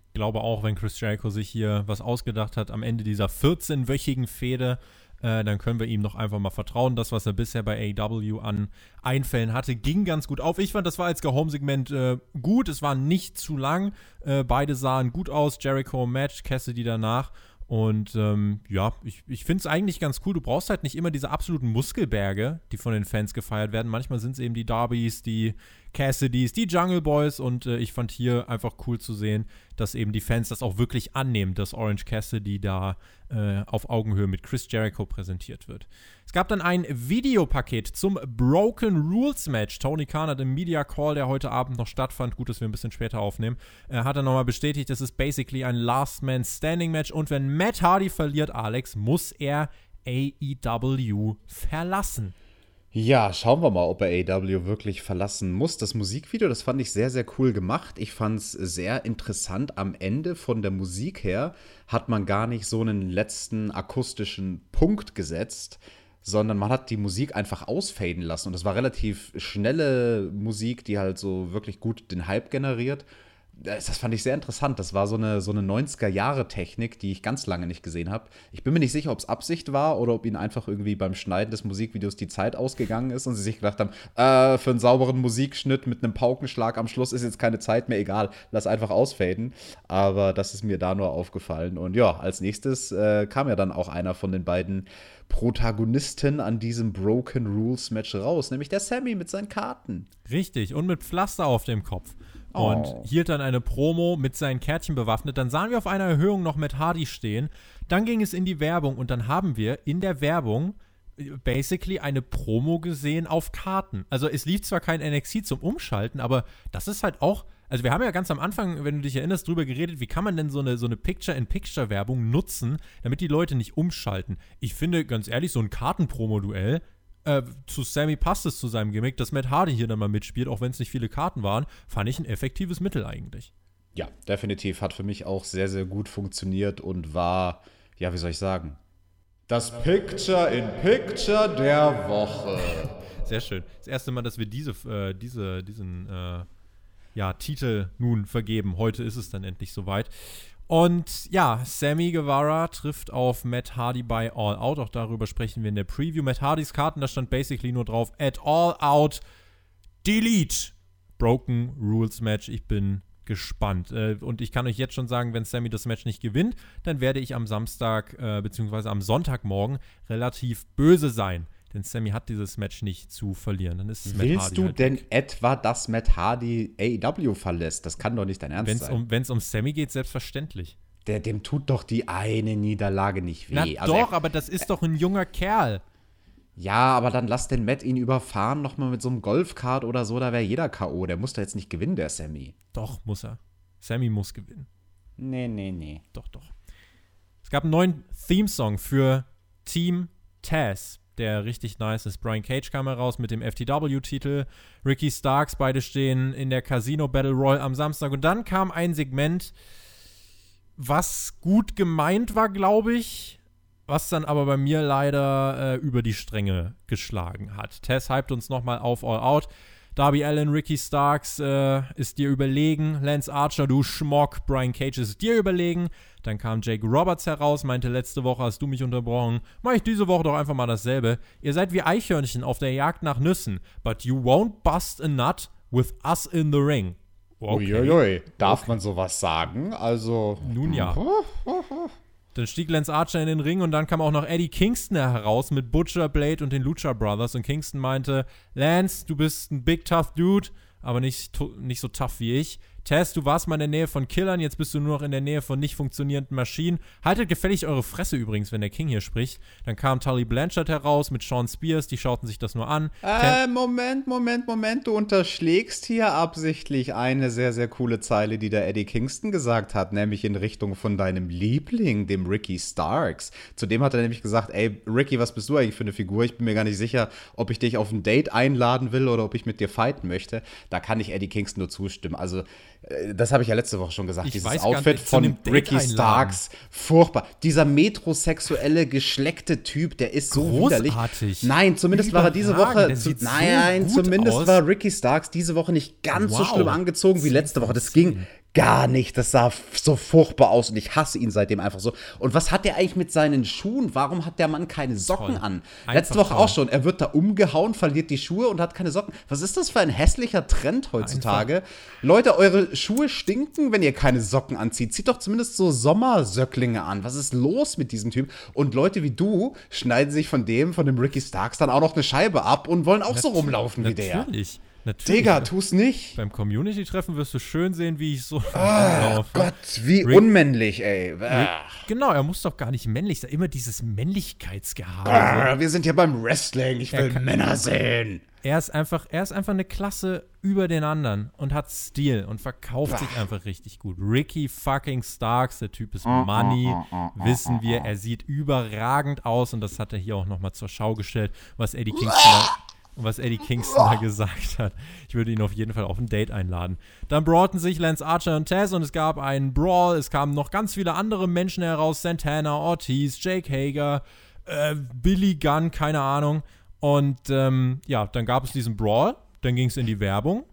Ich glaube auch, wenn Chris Jericho sich hier was ausgedacht hat am Ende dieser 14-wöchigen Fehde, äh, dann können wir ihm doch einfach mal vertrauen. Das, was er bisher bei AEW an Einfällen hatte, ging ganz gut auf. Ich fand, das war als Go-Home-Segment äh, gut. Es war nicht zu lang. Äh, beide sahen gut aus. Jericho Match, Cassidy danach. Und ähm, ja, ich, ich finde es eigentlich ganz cool. Du brauchst halt nicht immer diese absoluten Muskelberge, die von den Fans gefeiert werden. Manchmal sind es eben die Darbys, die Cassidys, die Jungle Boys. Und äh, ich fand hier einfach cool zu sehen, dass eben die Fans das auch wirklich annehmen, dass Orange Cassidy da äh, auf Augenhöhe mit Chris Jericho präsentiert wird. Es gab dann ein Videopaket zum Broken Rules Match. Tony Khan hat im Media Call, der heute Abend noch stattfand, gut, dass wir ein bisschen später aufnehmen, äh, hat er nochmal bestätigt, das ist basically ein Last Man Standing Match und wenn Matt Hardy verliert, Alex, muss er AEW verlassen. Ja, schauen wir mal, ob er AEW wirklich verlassen muss. Das Musikvideo, das fand ich sehr, sehr cool gemacht. Ich fand es sehr interessant. Am Ende von der Musik her hat man gar nicht so einen letzten akustischen Punkt gesetzt, sondern man hat die Musik einfach ausfaden lassen. Und das war relativ schnelle Musik, die halt so wirklich gut den Hype generiert. Das fand ich sehr interessant. Das war so eine, so eine 90er-Jahre-Technik, die ich ganz lange nicht gesehen habe. Ich bin mir nicht sicher, ob es Absicht war oder ob ihnen einfach irgendwie beim Schneiden des Musikvideos die Zeit ausgegangen ist und sie sich gedacht haben, äh, für einen sauberen Musikschnitt mit einem Paukenschlag am Schluss ist jetzt keine Zeit mehr, egal, lass einfach ausfaden. Aber das ist mir da nur aufgefallen. Und ja, als nächstes äh, kam ja dann auch einer von den beiden Protagonisten an diesem Broken Rules Match raus, nämlich der Sammy mit seinen Karten. Richtig, und mit Pflaster auf dem Kopf. Und oh. hielt dann eine Promo mit seinen Kärtchen bewaffnet. Dann sahen wir auf einer Erhöhung noch Matt Hardy stehen. Dann ging es in die Werbung und dann haben wir in der Werbung basically eine Promo gesehen auf Karten. Also es lief zwar kein NXT zum Umschalten, aber das ist halt auch also wir haben ja ganz am Anfang, wenn du dich erinnerst, drüber geredet, wie kann man denn so eine, so eine Picture-in-Picture-Werbung nutzen, damit die Leute nicht umschalten. Ich finde, ganz ehrlich, so ein Kartenpromo-Duell, äh, zu Sammy passt es zu seinem Gimmick, dass Matt Hardy hier dann mal mitspielt, auch wenn es nicht viele Karten waren, fand ich ein effektives Mittel eigentlich. Ja, definitiv. Hat für mich auch sehr, sehr gut funktioniert und war, ja, wie soll ich sagen, das Picture in Picture der Woche. Sehr schön. Das erste Mal, dass wir diese, äh, diese, diesen äh, ja, Titel nun vergeben. Heute ist es dann endlich soweit. Und ja, Sammy Guevara trifft auf Matt Hardy bei All Out. Auch darüber sprechen wir in der Preview. Matt Hardys Karten, da stand basically nur drauf: At All Out Delete. Broken Rules Match. Ich bin gespannt. Äh, und ich kann euch jetzt schon sagen, wenn Sammy das Match nicht gewinnt, dann werde ich am Samstag äh, bzw. am Sonntagmorgen relativ böse sein. Denn Sammy hat dieses Match nicht zu verlieren. Dann ist Willst du halt denn weg. etwa, dass Matt Hardy AEW verlässt? Das kann doch nicht dein Ernst wenn's sein. Um, Wenn es um Sammy geht, selbstverständlich. Der, dem tut doch die eine Niederlage nicht weh. Na also doch, er, aber das ist doch ein junger Kerl. Ja, aber dann lass den Matt ihn überfahren, nochmal mit so einem Golfkart oder so, da wäre jeder K.O. Der muss da jetzt nicht gewinnen, der Sammy. Doch, muss er. Sammy muss gewinnen. Nee, nee, nee. Doch, doch. Es gab einen neuen Theme-Song für Team Taz der richtig nice ist. Brian Cage kam heraus mit dem FTW-Titel. Ricky Starks, beide stehen in der Casino Battle Royal am Samstag. Und dann kam ein Segment, was gut gemeint war, glaube ich, was dann aber bei mir leider äh, über die Stränge geschlagen hat. Tess hypt uns nochmal auf All Out. Darby Allen, Ricky Starks äh, ist dir überlegen. Lance Archer, du Schmock. Brian Cage ist dir überlegen. Dann kam Jake Roberts heraus, meinte, letzte Woche hast du mich unterbrochen. Mach ich diese Woche doch einfach mal dasselbe. Ihr seid wie Eichhörnchen auf der Jagd nach Nüssen. But you won't bust a nut with us in the ring. Okay. Uiuiui. Darf okay. man sowas sagen? Also. Nun ja. Dann stieg Lance Archer in den Ring und dann kam auch noch Eddie Kingston heraus mit Butcher, Blade und den Lucha Brothers. Und Kingston meinte: Lance, du bist ein big tough Dude, aber nicht, nicht so tough wie ich. Tess, du warst mal in der Nähe von Killern, jetzt bist du nur noch in der Nähe von nicht funktionierenden Maschinen. Haltet gefällig eure Fresse übrigens, wenn der King hier spricht. Dann kam Tully Blanchard heraus mit Sean Spears, die schauten sich das nur an. Äh, Moment, Moment, Moment, du unterschlägst hier absichtlich eine sehr, sehr coole Zeile, die der Eddie Kingston gesagt hat, nämlich in Richtung von deinem Liebling, dem Ricky Starks. Zudem hat er nämlich gesagt, ey, Ricky, was bist du eigentlich für eine Figur? Ich bin mir gar nicht sicher, ob ich dich auf ein Date einladen will oder ob ich mit dir fighten möchte. Da kann ich Eddie Kingston nur zustimmen. Also das habe ich ja letzte Woche schon gesagt, ich dieses Outfit von Ricky Starks, furchtbar. Dieser metrosexuelle, geschleckte Typ, der ist so Großartig. widerlich. Nein, zumindest war er diese Woche, zu, nein, so zumindest aus. war Ricky Starks diese Woche nicht ganz wow. so schlimm angezogen wie letzte Woche. Das ging gar nicht. Das sah so furchtbar aus und ich hasse ihn seitdem einfach so. Und was hat der eigentlich mit seinen Schuhen? Warum hat der Mann keine Socken toll. an? Einfach Letzte Woche toll. auch schon. Er wird da umgehauen, verliert die Schuhe und hat keine Socken. Was ist das für ein hässlicher Trend heutzutage? Einfach. Leute, eure Schuhe stinken, wenn ihr keine Socken anzieht. Zieht doch zumindest so Sommersöcklinge an. Was ist los mit diesem Typ? Und Leute wie du schneiden sich von dem, von dem Ricky Starks, dann auch noch eine Scheibe ab und wollen auch Natürlich. so rumlaufen wie der. Natürlich. Natürlich. Digga, tu's nicht. Beim Community-Treffen wirst du schön sehen, wie ich so oh, Gott, wie Rick, unmännlich, ey. Rick, genau, er muss doch gar nicht männlich sein. Immer dieses Männlichkeitsgehabe. Ah, wir sind ja beim Wrestling. Ich will Männer sehen. Er ist, einfach, er ist einfach eine Klasse über den anderen und hat Stil und verkauft Ach. sich einfach richtig gut. Ricky fucking Starks, der Typ ist Money, wissen wir. Er sieht überragend aus und das hat er hier auch nochmal zur Schau gestellt, was Eddie Kingston was Eddie Kingston da gesagt hat. Ich würde ihn auf jeden Fall auf ein Date einladen. Dann brawlten sich Lance Archer und Taz und es gab einen Brawl. Es kamen noch ganz viele andere Menschen heraus: Santana, Ortiz, Jake Hager, äh, Billy Gunn, keine Ahnung. Und ähm, ja, dann gab es diesen Brawl. Dann ging es in die Werbung.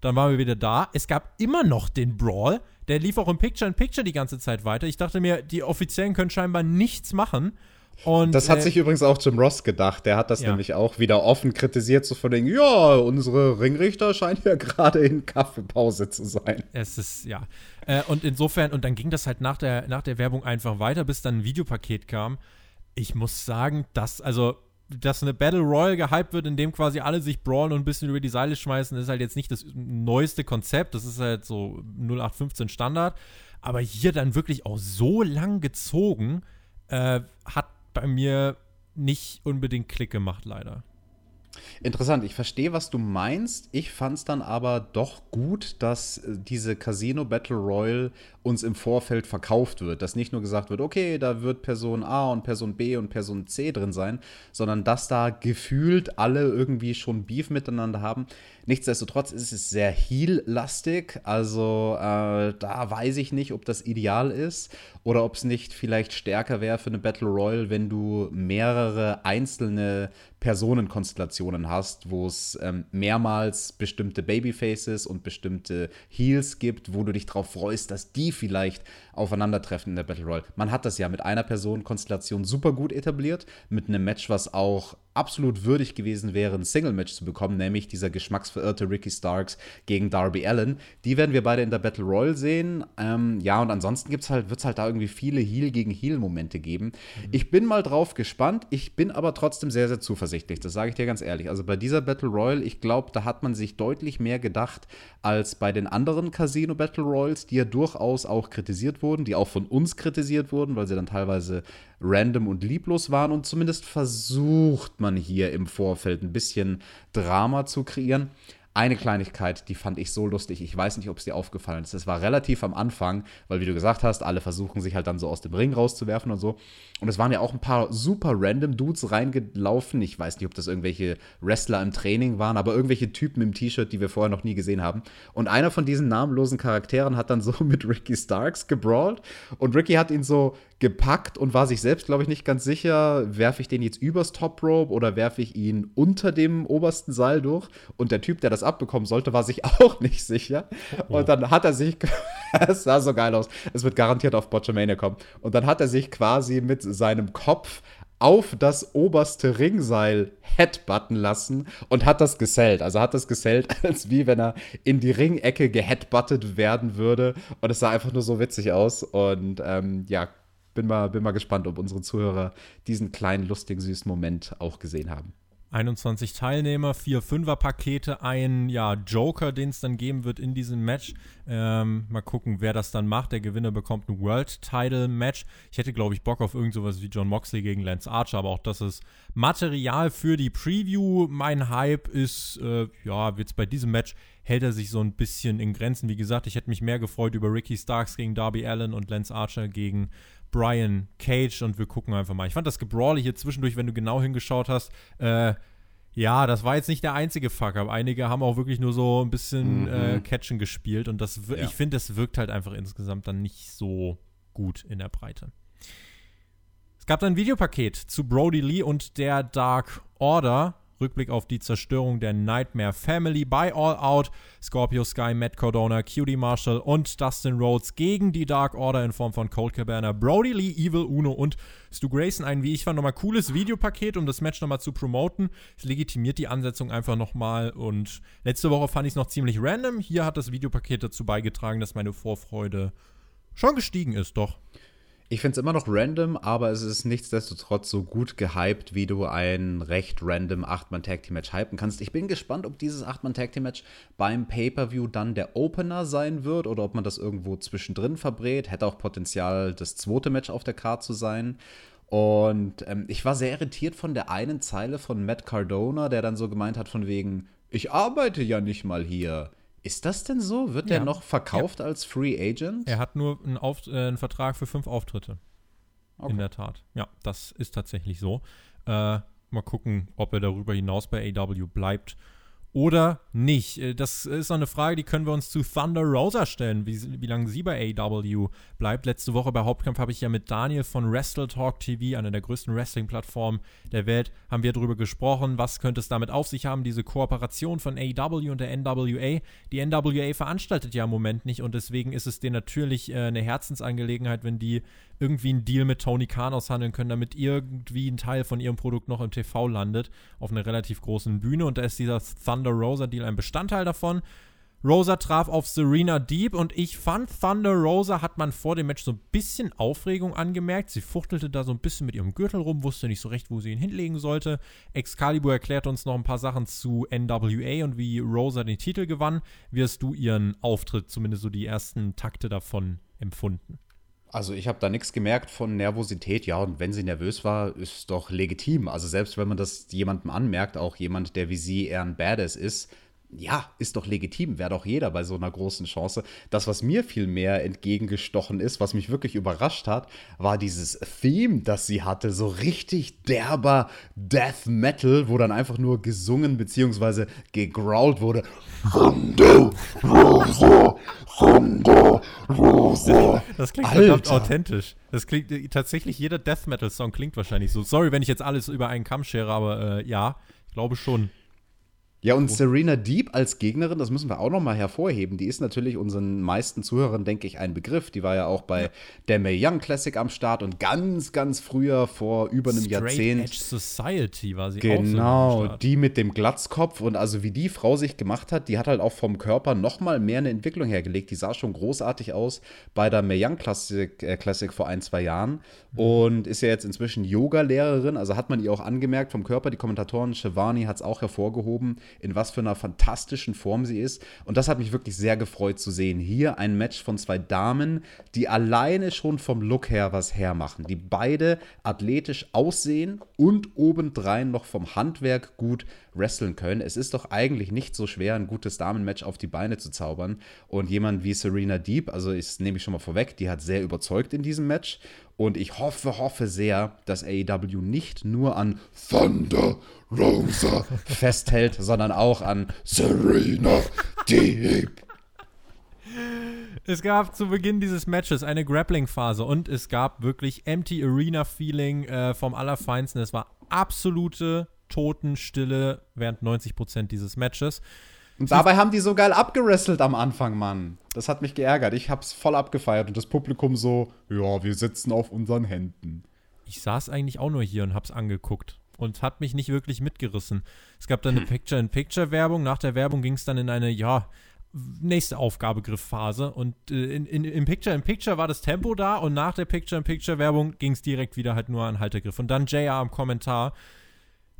dann waren wir wieder da. Es gab immer noch den Brawl. Der lief auch im Picture-in-Picture die ganze Zeit weiter. Ich dachte mir, die Offiziellen können scheinbar nichts machen. Und, das hat äh, sich übrigens auch Jim Ross gedacht. Der hat das Ja. nämlich auch wieder offen kritisiert, so von wegen, ja, unsere Ringrichter scheinen ja gerade in Kaffeepause zu sein. Es ist, ja. Äh, und insofern, und dann ging das halt nach der, nach der Werbung einfach weiter, bis dann ein Videopaket kam. Ich muss sagen, dass, also, dass eine Battle Royale gehypt wird, in dem quasi alle sich brawlen und ein bisschen über die Seile schmeißen, ist halt jetzt nicht das neueste Konzept. Das ist halt so 0815 Standard. Aber hier dann wirklich auch so lang gezogen, äh, hat bei mir nicht unbedingt Klick gemacht, leider. Interessant, ich verstehe, was du meinst. Ich fand es dann aber doch gut, dass äh, diese Casino Battle Royale uns im Vorfeld verkauft wird. Dass nicht nur gesagt wird, okay, da wird Person A und Person B und Person C drin sein, sondern dass da gefühlt alle irgendwie schon Beef miteinander haben. Nichtsdestotrotz ist es sehr heel-lastig. Also äh, da weiß ich nicht, ob das ideal ist oder ob es nicht vielleicht stärker wäre für eine Battle Royale, wenn du mehrere einzelne Personenkonstellationen hast, wo es ähm, mehrmals bestimmte Babyfaces und bestimmte Heels gibt, wo du dich darauf freust, dass die vielleicht aufeinandertreffen in der Battle Royale. Man hat das ja mit einer Personenkonstellation super gut etabliert, mit einem Match, was auch absolut würdig gewesen wäre, ein Single-Match zu bekommen, nämlich dieser geschmacksverirrte Ricky Starks gegen Darby Allen. Die werden wir beide in der Battle Royale sehen. Ähm, ja, und ansonsten gibt's halt, wird es halt da irgendwie viele Heel gegen Heel-Momente geben. Ich bin mal drauf gespannt. Ich bin aber trotzdem sehr, sehr zuversichtlich. Das sage ich dir ganz ehrlich. Also bei dieser Battle Royale, ich glaube, da hat man sich deutlich mehr gedacht als bei den anderen Casino Battle Royals, die ja durchaus auch kritisiert wurden, die auch von uns kritisiert wurden, weil sie dann teilweise random und lieblos waren und zumindest versucht man hier im Vorfeld ein bisschen Drama zu kreieren. Eine Kleinigkeit, die fand ich so lustig. Ich weiß nicht, ob es dir aufgefallen ist. Es war relativ am Anfang, weil, wie du gesagt hast, alle versuchen sich halt dann so aus dem Ring rauszuwerfen und so. Und es waren ja auch ein paar super random Dudes reingelaufen. Ich weiß nicht, ob das irgendwelche Wrestler im Training waren, aber irgendwelche Typen im T-Shirt, die wir vorher noch nie gesehen haben. Und einer von diesen namenlosen Charakteren hat dann so mit Ricky Starks gebrawlt. Und Ricky hat ihn so gepackt und war sich selbst, glaube ich, nicht ganz sicher, werfe ich den jetzt übers Top Rope oder werfe ich ihn unter dem obersten Seil durch? Und der Typ, der das abbekommen sollte, war sich auch nicht sicher. Und dann hat er sich, es sah so geil aus, es wird garantiert auf Botchamania kommen. Und dann hat er sich quasi mit seinem Kopf auf das oberste Ringseil headbutten lassen und hat das gesellt. Also hat das gesellt, als wie wenn er in die Ringecke geheadbuttet werden würde. Und es sah einfach nur so witzig aus. Und ähm, ja, bin mal, bin mal gespannt, ob unsere Zuhörer diesen kleinen, lustigen, süßen Moment auch gesehen haben. 21 Teilnehmer, vier Fünfer-Pakete, ein ja, Joker, den es dann geben wird in diesem Match. Ähm, mal gucken, wer das dann macht. Der Gewinner bekommt ein World-Title-Match. Ich hätte, glaube ich, Bock auf irgend sowas wie John Moxley gegen Lance Archer, aber auch das ist Material für die Preview. Mein Hype ist, äh, ja, jetzt bei diesem Match hält er sich so ein bisschen in Grenzen. Wie gesagt, ich hätte mich mehr gefreut über Ricky Starks gegen Darby Allen und Lance Archer gegen Brian Cage und wir gucken einfach mal. Ich fand das Gebrawle hier zwischendurch, wenn du genau hingeschaut hast, äh, ja, das war jetzt nicht der einzige Fuck-up. Einige haben auch wirklich nur so ein bisschen Mhm. äh, Catchen gespielt und das, Ja. ich finde, das wirkt halt einfach insgesamt dann nicht so gut in der Breite. Es gab dann ein Videopaket zu Brody Lee und der Dark Order. Rückblick auf die Zerstörung der Nightmare Family bei All Out. Scorpio Sky, Matt Cardona, Cutie Marshall und Dustin Rhodes gegen die Dark Order in Form von Colt Cabana, Brody Lee, Evil Uno und Stu Grayson. Ein, wie ich fand, nochmal cooles Videopaket, um das Match nochmal zu promoten. Es legitimiert die Ansetzung einfach nochmal. Und letzte Woche fand ich es noch ziemlich random. Hier hat das Videopaket dazu beigetragen, dass meine Vorfreude schon gestiegen ist, doch. Ich finde es immer noch random, aber es ist nichtsdestotrotz so gut gehypt, wie du ein recht random 8-Mann-Tag-Team-Match hypen kannst. Ich bin gespannt, ob dieses 8-Mann-Tag-Team-Match beim Pay-Per-View dann der Opener sein wird oder ob man das irgendwo zwischendrin verbrät. Hätte auch Potenzial, das zweite Match auf der Karte zu sein. Und ähm, ich war sehr irritiert von der einen Zeile von Matt Cardona, der dann so gemeint hat von wegen, ich arbeite ja nicht mal hier. Ist das denn so? Wird Ja. der noch verkauft als Free Agent? Er hat nur einen, Auf äh, einen Vertrag für fünf Auftritte. Okay. In der Tat. Ja, das ist tatsächlich so. Äh, mal gucken, ob er darüber hinaus bei AW bleibt oder nicht? Äh, das ist noch eine Frage, die können wir uns zu Thunder Rosa stellen, wie, wie lange sie bei AW bleibt. Letzte Woche bei Hauptkampf habe ich ja mit Daniel von Wrestle Talk TV, einer der größten Wrestling-Plattformen der Welt, haben wir darüber gesprochen, was könnte es damit auf sich haben, diese Kooperation von AW und der NWA. Die NWA veranstaltet ja im Moment nicht und deswegen ist es denen natürlich äh, eine Herzensangelegenheit, wenn die irgendwie einen Deal mit Tony Khan aushandeln können, damit irgendwie ein Teil von ihrem Produkt noch im TV landet, auf einer relativ großen Bühne. Und da ist dieser Thunder Rosa Deal ein Bestandteil davon. Rosa traf auf Serena Deep und ich fand, Thunder Rosa hat man vor dem Match so ein bisschen Aufregung angemerkt. Sie fuchtelte da so ein bisschen mit ihrem Gürtel rum, wusste nicht so recht, wo sie ihn hinlegen sollte. Excalibur erklärt uns noch ein paar Sachen zu NWA und wie Rosa den Titel gewann. Wie hast du ihren Auftritt, zumindest so die ersten Takte davon, empfunden? Also ich habe da nichts gemerkt von Nervosität. Ja, und wenn sie nervös war, ist doch legitim. Also selbst wenn man das jemandem anmerkt, auch jemand, der wie sie eher ein Badass ist, ja, ist doch legitim, wäre doch jeder bei so einer großen Chance. Das, was mir viel mehr entgegengestochen ist, was mich wirklich überrascht hat, war dieses Theme, das sie hatte, so richtig derber Death Metal, wo dann einfach nur gesungen bzw. gegrowlt wurde. Rondo, Rosa. Das klingt Alter. verdammt authentisch. Das klingt tatsächlich jeder Death Metal Song klingt wahrscheinlich so. Sorry, wenn ich jetzt alles über einen Kamm schere, aber äh, ja, ich glaube schon. Ja, und Serena Deep als Gegnerin, das müssen wir auch noch mal hervorheben, die ist natürlich unseren meisten Zuhörern, denke ich, ein Begriff. Die war ja auch bei ja. der Mae Young Classic am Start und ganz, ganz früher, vor über einem Straight Jahrzehnt. Edge Society war sie genau, auch so die mit dem Glatzkopf und also wie die Frau sich gemacht hat, die hat halt auch vom Körper noch mal mehr eine Entwicklung hergelegt. Die sah schon großartig aus bei der Mae Young Classic, äh, Classic vor ein, zwei Jahren mhm. und ist ja jetzt inzwischen Yoga-Lehrerin, also hat man ihr auch angemerkt vom Körper. Die Kommentatorin Shivani hat es auch hervorgehoben in was für einer fantastischen Form sie ist. Und das hat mich wirklich sehr gefreut zu sehen. Hier ein Match von zwei Damen, die alleine schon vom Look her was hermachen, die beide athletisch aussehen und obendrein noch vom Handwerk gut wresteln können. Es ist doch eigentlich nicht so schwer, ein gutes Damenmatch auf die Beine zu zaubern. Und jemand wie Serena Deep, also ich nehme ich schon mal vorweg, die hat sehr überzeugt in diesem Match. Und ich hoffe, hoffe sehr, dass AEW nicht nur an Thunder Rosa festhält, sondern auch an Serena Deep. Es gab zu Beginn dieses Matches eine Grappling-Phase und es gab wirklich Empty Arena-Feeling äh, vom Allerfeinsten. Es war absolute Totenstille während 90% dieses Matches. Und dabei haben die so geil abgerestelt am Anfang, Mann. Das hat mich geärgert. Ich hab's voll abgefeiert und das Publikum so, ja, wir sitzen auf unseren Händen. Ich saß eigentlich auch nur hier und hab's angeguckt und hat mich nicht wirklich mitgerissen. Es gab dann eine hm. Picture-in-Picture-Werbung. Nach der Werbung ging es dann in eine, ja, nächste Aufgabegrifffphase. Und äh, in, in, im Picture-in-Picture war das Tempo da und nach der Picture-in-Picture-Werbung ging es direkt wieder halt nur an Haltegriff. Und dann JR am Kommentar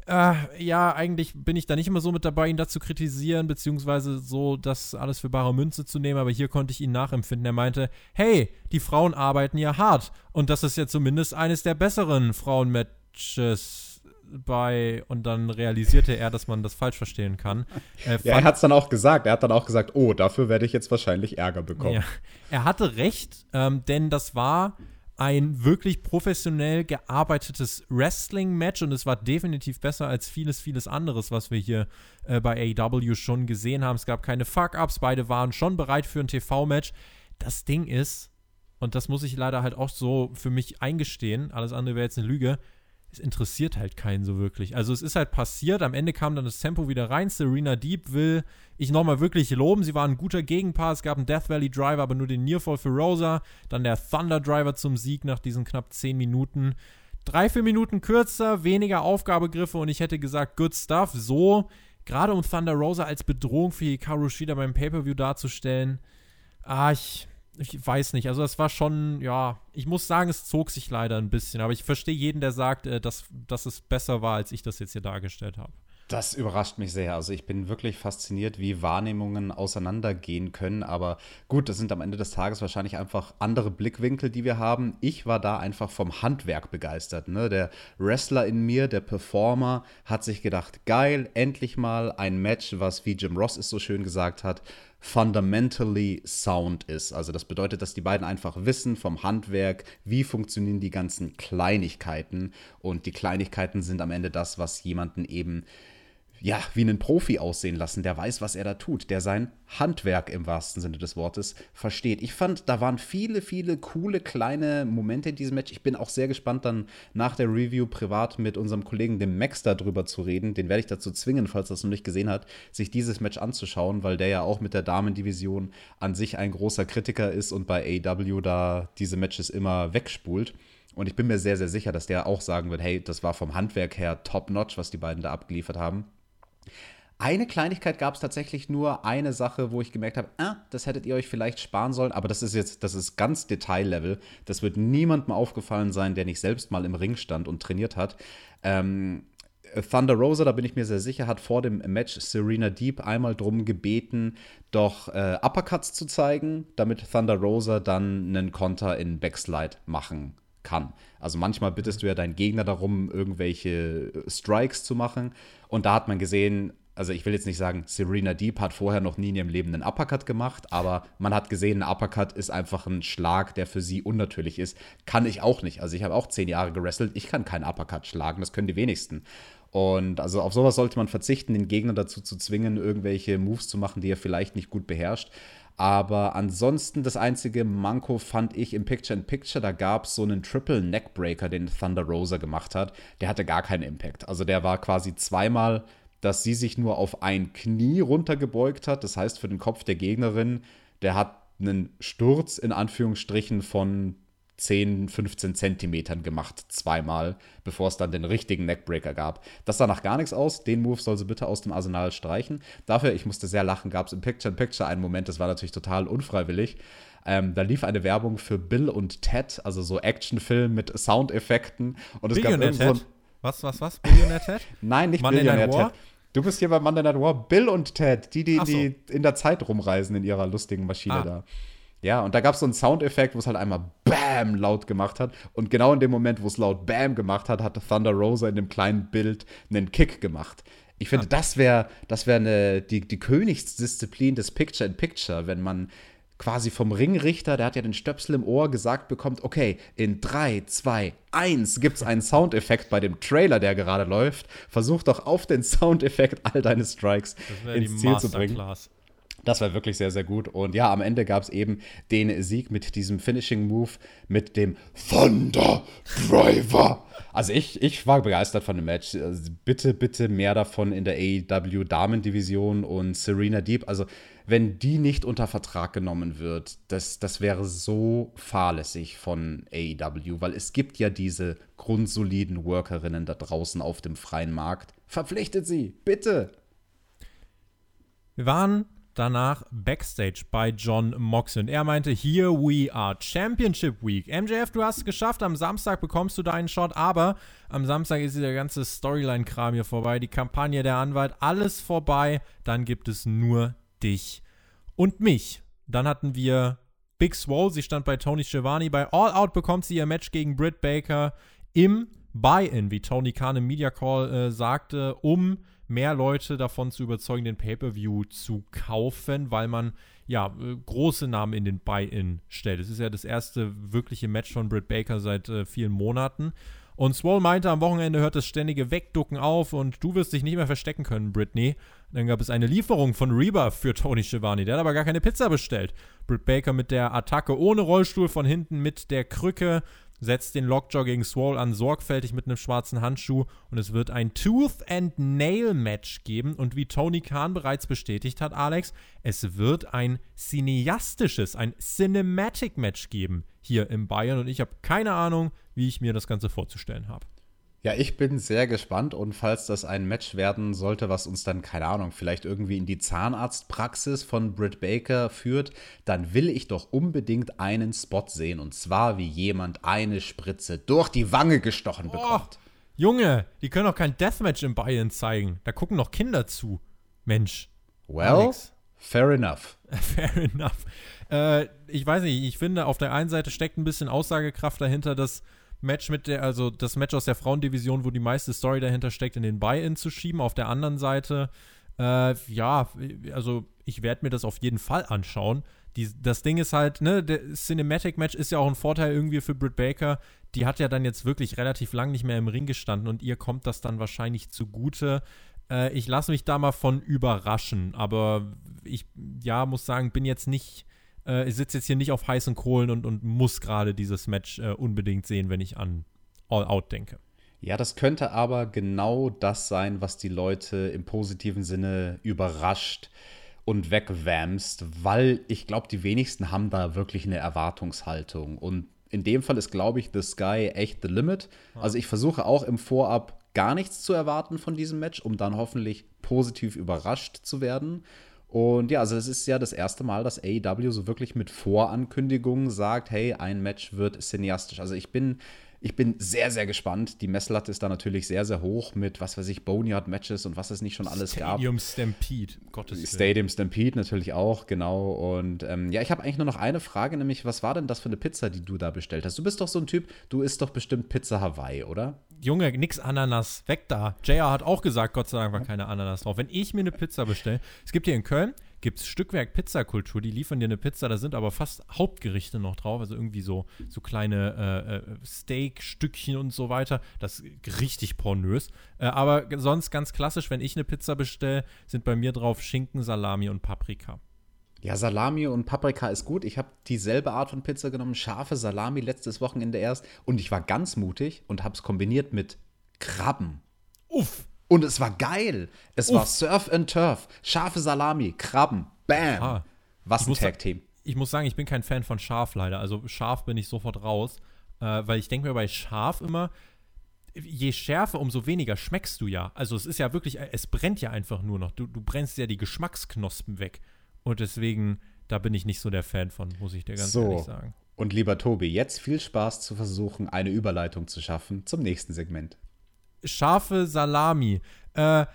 äh, ja, eigentlich bin ich da nicht immer so mit dabei, ihn dazu kritisieren, beziehungsweise so das alles für bare Münze zu nehmen, aber hier konnte ich ihn nachempfinden. Er meinte, hey, die Frauen arbeiten ja hart und das ist ja zumindest eines der besseren Frauenmatches bei und dann realisierte er, dass man das falsch verstehen kann. Äh, ja, er hat es dann auch gesagt. Er hat dann auch gesagt, oh, dafür werde ich jetzt wahrscheinlich Ärger bekommen. Ja, er hatte recht, ähm, denn das war ein wirklich professionell gearbeitetes Wrestling-Match und es war definitiv besser als vieles, vieles anderes, was wir hier äh, bei AEW schon gesehen haben. Es gab keine Fuck-Ups, beide waren schon bereit für ein TV-Match. Das Ding ist, und das muss ich leider halt auch so für mich eingestehen, alles andere wäre jetzt eine Lüge, es interessiert halt keinen so wirklich. Also es ist halt passiert, am Ende kam dann das Tempo wieder rein. Serena Deep will ich nochmal wirklich loben. Sie war ein guter Gegenpaar. Es gab einen Death Valley Driver, aber nur den Nearfall für Rosa. Dann der Thunder Driver zum Sieg nach diesen knapp 10 Minuten. Drei, vier Minuten kürzer, weniger Aufgabegriffe und ich hätte gesagt, good stuff. So, gerade um Thunder Rosa als Bedrohung für Hikaru Shida beim Pay-Per-View darzustellen. Ah, ich ich weiß nicht. Also das war schon, ja, ich muss sagen, es zog sich leider ein bisschen. Aber ich verstehe jeden, der sagt, äh, dass, dass es besser war, als ich das jetzt hier dargestellt habe. Das überrascht mich sehr. Also ich bin wirklich fasziniert, wie Wahrnehmungen auseinandergehen können. Aber gut, das sind am Ende des Tages wahrscheinlich einfach andere Blickwinkel, die wir haben. Ich war da einfach vom Handwerk begeistert. Ne? Der Wrestler in mir, der Performer, hat sich gedacht, geil, endlich mal ein Match, was, wie Jim Ross es so schön gesagt hat, fundamentally sound ist. Also das bedeutet, dass die beiden einfach wissen vom Handwerk, wie funktionieren die ganzen Kleinigkeiten. Und die Kleinigkeiten sind am Ende das, was jemanden eben ja, wie einen Profi aussehen lassen, der weiß, was er da tut, der sein Handwerk im wahrsten Sinne des Wortes versteht. Ich fand, da waren viele, viele coole kleine Momente in diesem Match. Ich bin auch sehr gespannt, dann nach der Review privat mit unserem Kollegen, dem Max, darüber zu reden. Den werde ich dazu zwingen, falls er es noch nicht gesehen hat, sich dieses Match anzuschauen, weil der ja auch mit der Damendivision an sich ein großer Kritiker ist und bei AW da diese Matches immer wegspult. Und ich bin mir sehr, sehr sicher, dass der auch sagen wird, hey, das war vom Handwerk her top-notch, was die beiden da abgeliefert haben. Eine Kleinigkeit gab es tatsächlich nur, eine Sache, wo ich gemerkt habe, ah, das hättet ihr euch vielleicht sparen sollen, aber das ist jetzt, das ist ganz Detaillevel. Das wird niemandem aufgefallen sein, der nicht selbst mal im Ring stand und trainiert hat. Ähm, Thunder Rosa, da bin ich mir sehr sicher, hat vor dem Match Serena Deep einmal drum gebeten, doch äh, Uppercuts zu zeigen, damit Thunder Rosa dann einen Konter in Backslide machen kann. Also manchmal bittest du ja deinen Gegner darum, irgendwelche Strikes zu machen. Und da hat man gesehen, also ich will jetzt nicht sagen, Serena Deep hat vorher noch nie in ihrem Leben einen Uppercut gemacht, aber man hat gesehen, ein Uppercut ist einfach ein Schlag, der für sie unnatürlich ist. Kann ich auch nicht. Also ich habe auch zehn Jahre gerestelt, ich kann keinen Uppercut schlagen, das können die wenigsten. Und also auf sowas sollte man verzichten, den Gegner dazu zu zwingen, irgendwelche Moves zu machen, die er vielleicht nicht gut beherrscht. Aber ansonsten das einzige Manko fand ich im Picture-in-Picture, da gab es so einen Triple Neckbreaker, den Thunder Rosa gemacht hat. Der hatte gar keinen Impact. Also der war quasi zweimal, dass sie sich nur auf ein Knie runtergebeugt hat. Das heißt, für den Kopf der Gegnerin, der hat einen Sturz in Anführungsstrichen von 10, 15 Zentimetern gemacht, zweimal, bevor es dann den richtigen Neckbreaker gab. Das sah nach gar nichts aus. Den Move soll sie bitte aus dem Arsenal streichen. Dafür, ich musste sehr lachen, gab es im Picture-in-Picture einen Moment, das war natürlich total unfreiwillig. Ähm, da lief eine Werbung für Bill und Ted, also so Actionfilm mit Soundeffekten. Und es Billionaire gab so Was, was, was? Billionaire Ted? Nein, nicht Monday Billionaire Ted. Du bist hier bei Monday Night War. Bill und Ted, die, die, so. die in der Zeit rumreisen in ihrer lustigen Maschine ah. da. Ja, und da gab es so einen Soundeffekt, wo es halt einmal BAM laut gemacht hat. Und genau in dem Moment, wo es laut BAM gemacht hat, hat Thunder Rosa in dem kleinen Bild einen Kick gemacht. Ich finde, ja. das wäre das wär die, die Königsdisziplin des Picture-in-Picture, wenn man quasi vom Ringrichter, der hat ja den Stöpsel im Ohr, gesagt bekommt, okay, in 3, 2, 1 gibt es einen Soundeffekt bei dem Trailer, der gerade läuft. Versuch doch auf den Soundeffekt all deine Strikes ins Ziel zu bringen. Das war wirklich sehr, sehr gut. Und ja, am Ende gab es eben den Sieg mit diesem Finishing-Move mit dem Thunder Driver. Also ich, ich war begeistert von dem Match. Also bitte, bitte mehr davon in der AEW Damendivision und Serena Deep. Also wenn die nicht unter Vertrag genommen wird, das, das wäre so fahrlässig von AEW, weil es gibt ja diese grundsoliden Workerinnen da draußen auf dem freien Markt. Verpflichtet sie, bitte. Wir waren danach Backstage bei John. Und er meinte, here we are, Championship Week. MJF, du hast es geschafft, am Samstag bekommst du deinen Shot, aber am Samstag ist der ganze Storyline-Kram hier vorbei, die Kampagne der Anwalt, alles vorbei. Dann gibt es nur dich und mich. Dann hatten wir Big Swole, sie stand bei Tony Schiavone. Bei All Out bekommt sie ihr Match gegen Britt Baker im Buy-In, wie Tony Khan im Media Call äh, sagte, um mehr Leute davon zu überzeugen, den Pay-Per-View zu kaufen, weil man ja äh, große Namen in den Buy-In stellt. Es ist ja das erste wirkliche Match von Britt Baker seit äh, vielen Monaten. Und Swole meinte, am Wochenende hört das ständige Wegducken auf und du wirst dich nicht mehr verstecken können, Britney. Dann gab es eine Lieferung von Reba für Tony Schiavone. Der hat aber gar keine Pizza bestellt. Britt Baker mit der Attacke ohne Rollstuhl von hinten mit der Krücke setzt den Lockjaw gegen Swole an, sorgfältig mit einem schwarzen Handschuh und es wird ein Tooth and Nail Match geben und wie Tony Khan bereits bestätigt hat, Alex, es wird ein cineastisches, ein Cinematic Match geben hier im Bayern und ich habe keine Ahnung, wie ich mir das Ganze vorzustellen habe. Ja, ich bin sehr gespannt und falls das ein Match werden sollte, was uns dann, keine Ahnung, vielleicht irgendwie in die Zahnarztpraxis von Britt Baker führt, dann will ich doch unbedingt einen Spot sehen und zwar wie jemand eine Spritze durch die Wange gestochen oh, bekommt. Junge, die können doch kein Deathmatch im Bayern zeigen. Da gucken noch Kinder zu. Mensch. Well, Alex. fair enough. fair enough. Äh, ich weiß nicht, ich finde, auf der einen Seite steckt ein bisschen Aussagekraft dahinter, dass Match mit der, also das Match aus der Frauendivision, wo die meiste Story dahinter steckt, in den Buy-In zu schieben. Auf der anderen Seite, äh, ja, also ich werde mir das auf jeden Fall anschauen. Die, das Ding ist halt, ne, der Cinematic Match ist ja auch ein Vorteil irgendwie für Britt Baker. Die hat ja dann jetzt wirklich relativ lang nicht mehr im Ring gestanden und ihr kommt das dann wahrscheinlich zugute. Äh, ich lasse mich da mal von überraschen, aber ich, ja, muss sagen, bin jetzt nicht, äh, ich sitze jetzt hier nicht auf heißen Kohlen und, und muss gerade dieses Match äh, unbedingt sehen, wenn ich an All Out denke. Ja, das könnte aber genau das sein, was die Leute im positiven Sinne überrascht und wegwämst, weil ich glaube, die wenigsten haben da wirklich eine Erwartungshaltung. Und in dem Fall ist, glaube ich, The Sky echt the limit. Also ich versuche auch im Vorab gar nichts zu erwarten von diesem Match, um dann hoffentlich positiv überrascht zu werden. Und ja, also es ist ja das erste Mal, dass AEW so wirklich mit Vorankündigungen sagt, hey, ein Match wird cineastisch. Also ich bin ich bin sehr, sehr gespannt. Die Messlatte ist da natürlich sehr, sehr hoch mit, was weiß ich, Boneyard-Matches und was es nicht schon alles Stadium gab. Stadium Stampede, Gottes Willen. Stadium Stampede natürlich auch, genau. Und ähm, ja, ich habe eigentlich nur noch eine Frage, nämlich, was war denn das für eine Pizza, die du da bestellt hast? Du bist doch so ein Typ, du isst doch bestimmt Pizza Hawaii, oder? Junge, nix Ananas, weg da. JR hat auch gesagt, Gott sei Dank war keine Ananas drauf. Wenn ich mir eine Pizza bestelle, es gibt hier in Köln, gibt es Stückwerk Pizzakultur, die liefern dir eine Pizza, da sind aber fast Hauptgerichte noch drauf, also irgendwie so, so kleine äh, äh, Steakstückchen und so weiter. Das ist richtig pornös. Äh, aber sonst ganz klassisch, wenn ich eine Pizza bestelle, sind bei mir drauf Schinken, Salami und Paprika. Ja, Salami und Paprika ist gut. Ich habe dieselbe Art von Pizza genommen, scharfe Salami letztes Wochenende erst und ich war ganz mutig und habe es kombiniert mit Krabben. Uff. Und es war geil. Es Uff. war Surf and Turf, scharfe Salami, Krabben, Bam. Ah. Was ein Tag-Team. Ich muss sagen, ich bin kein Fan von scharf leider. Also scharf bin ich sofort raus, äh, weil ich denke mir bei scharf immer, je schärfer, umso weniger schmeckst du ja. Also es ist ja wirklich, es brennt ja einfach nur noch. Du, du brennst ja die Geschmacksknospen weg. Und deswegen, da bin ich nicht so der Fan von, muss ich dir ganz so. ehrlich sagen. Und lieber Tobi, jetzt viel Spaß zu versuchen, eine Überleitung zu schaffen zum nächsten Segment scharfe Salami. Äh,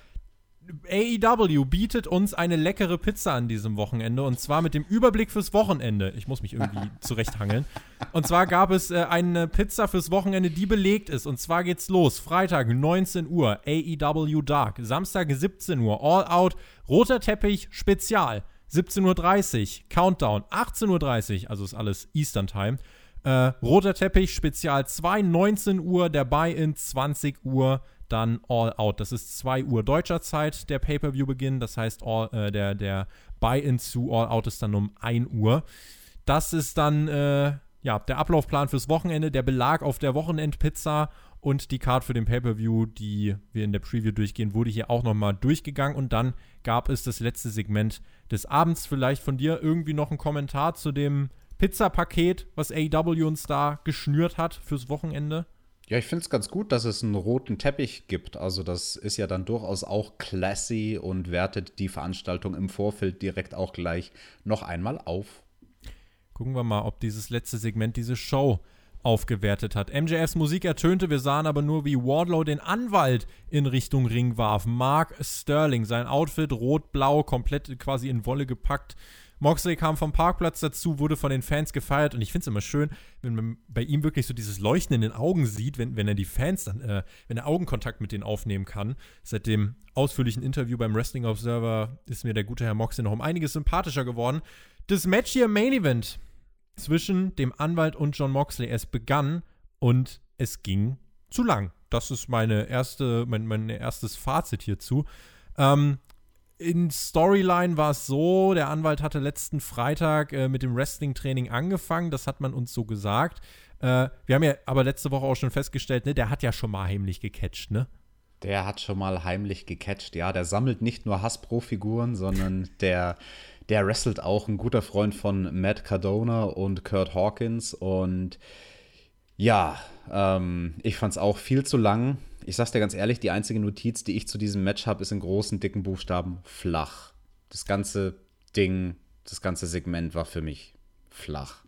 AEW bietet uns eine leckere Pizza an diesem Wochenende und zwar mit dem Überblick fürs Wochenende. Ich muss mich irgendwie zurechthangeln. Und zwar gab es äh, eine Pizza fürs Wochenende, die belegt ist. Und zwar geht's los. Freitag 19 Uhr, AEW Dark. Samstag 17 Uhr, All Out, roter Teppich, Spezial. 17.30 Uhr, Countdown. 18.30 Uhr, also ist alles Eastern Time. Äh, roter Teppich, Spezial 2, 19 Uhr, der Buy-In 20 Uhr, dann All Out. Das ist 2 Uhr deutscher Zeit, der Pay-Per-View-Beginn. Das heißt, all, äh, der, der Buy-In zu All Out ist dann um 1 Uhr. Das ist dann äh, ja, der Ablaufplan fürs Wochenende, der Belag auf der Wochenendpizza und die Card für den Pay-Per-View, die wir in der Preview durchgehen, wurde hier auch nochmal durchgegangen. Und dann gab es das letzte Segment des Abends. Vielleicht von dir irgendwie noch ein Kommentar zu dem Pizza-Paket, was AEW uns da geschnürt hat fürs Wochenende. Ja, ich finde es ganz gut, dass es einen roten Teppich gibt. Also das ist ja dann durchaus auch classy und wertet die Veranstaltung im Vorfeld direkt auch gleich noch einmal auf. Gucken wir mal, ob dieses letzte Segment diese Show aufgewertet hat. MJFs Musik ertönte, wir sahen aber nur, wie Wardlow den Anwalt in Richtung Ring warf. Mark Sterling, sein Outfit rot-blau, komplett quasi in Wolle gepackt, Moxley kam vom Parkplatz dazu, wurde von den Fans gefeiert und ich finde es immer schön, wenn man bei ihm wirklich so dieses Leuchten in den Augen sieht, wenn, wenn er die Fans dann, äh, wenn er Augenkontakt mit denen aufnehmen kann. Seit dem ausführlichen Interview beim Wrestling Observer ist mir der gute Herr Moxley noch um einiges sympathischer geworden. Das Match hier im Main Event zwischen dem Anwalt und John Moxley, es begann und es ging zu lang. Das ist meine erste, mein, mein erstes Fazit hierzu. Ähm, in Storyline war es so, der Anwalt hatte letzten Freitag äh, mit dem Wrestling-Training angefangen, das hat man uns so gesagt. Äh, wir haben ja aber letzte Woche auch schon festgestellt, ne, der hat ja schon mal heimlich gecatcht, ne? Der hat schon mal heimlich gecatcht, ja. Der sammelt nicht nur Hasbro-Figuren, sondern der, der wrestelt auch ein guter Freund von Matt Cardona und Kurt Hawkins. Und ja, ähm, ich fand es auch viel zu lang ich sag's dir ganz ehrlich, die einzige Notiz, die ich zu diesem Match habe, ist in großen, dicken Buchstaben flach. Das ganze Ding, das ganze Segment war für mich flach.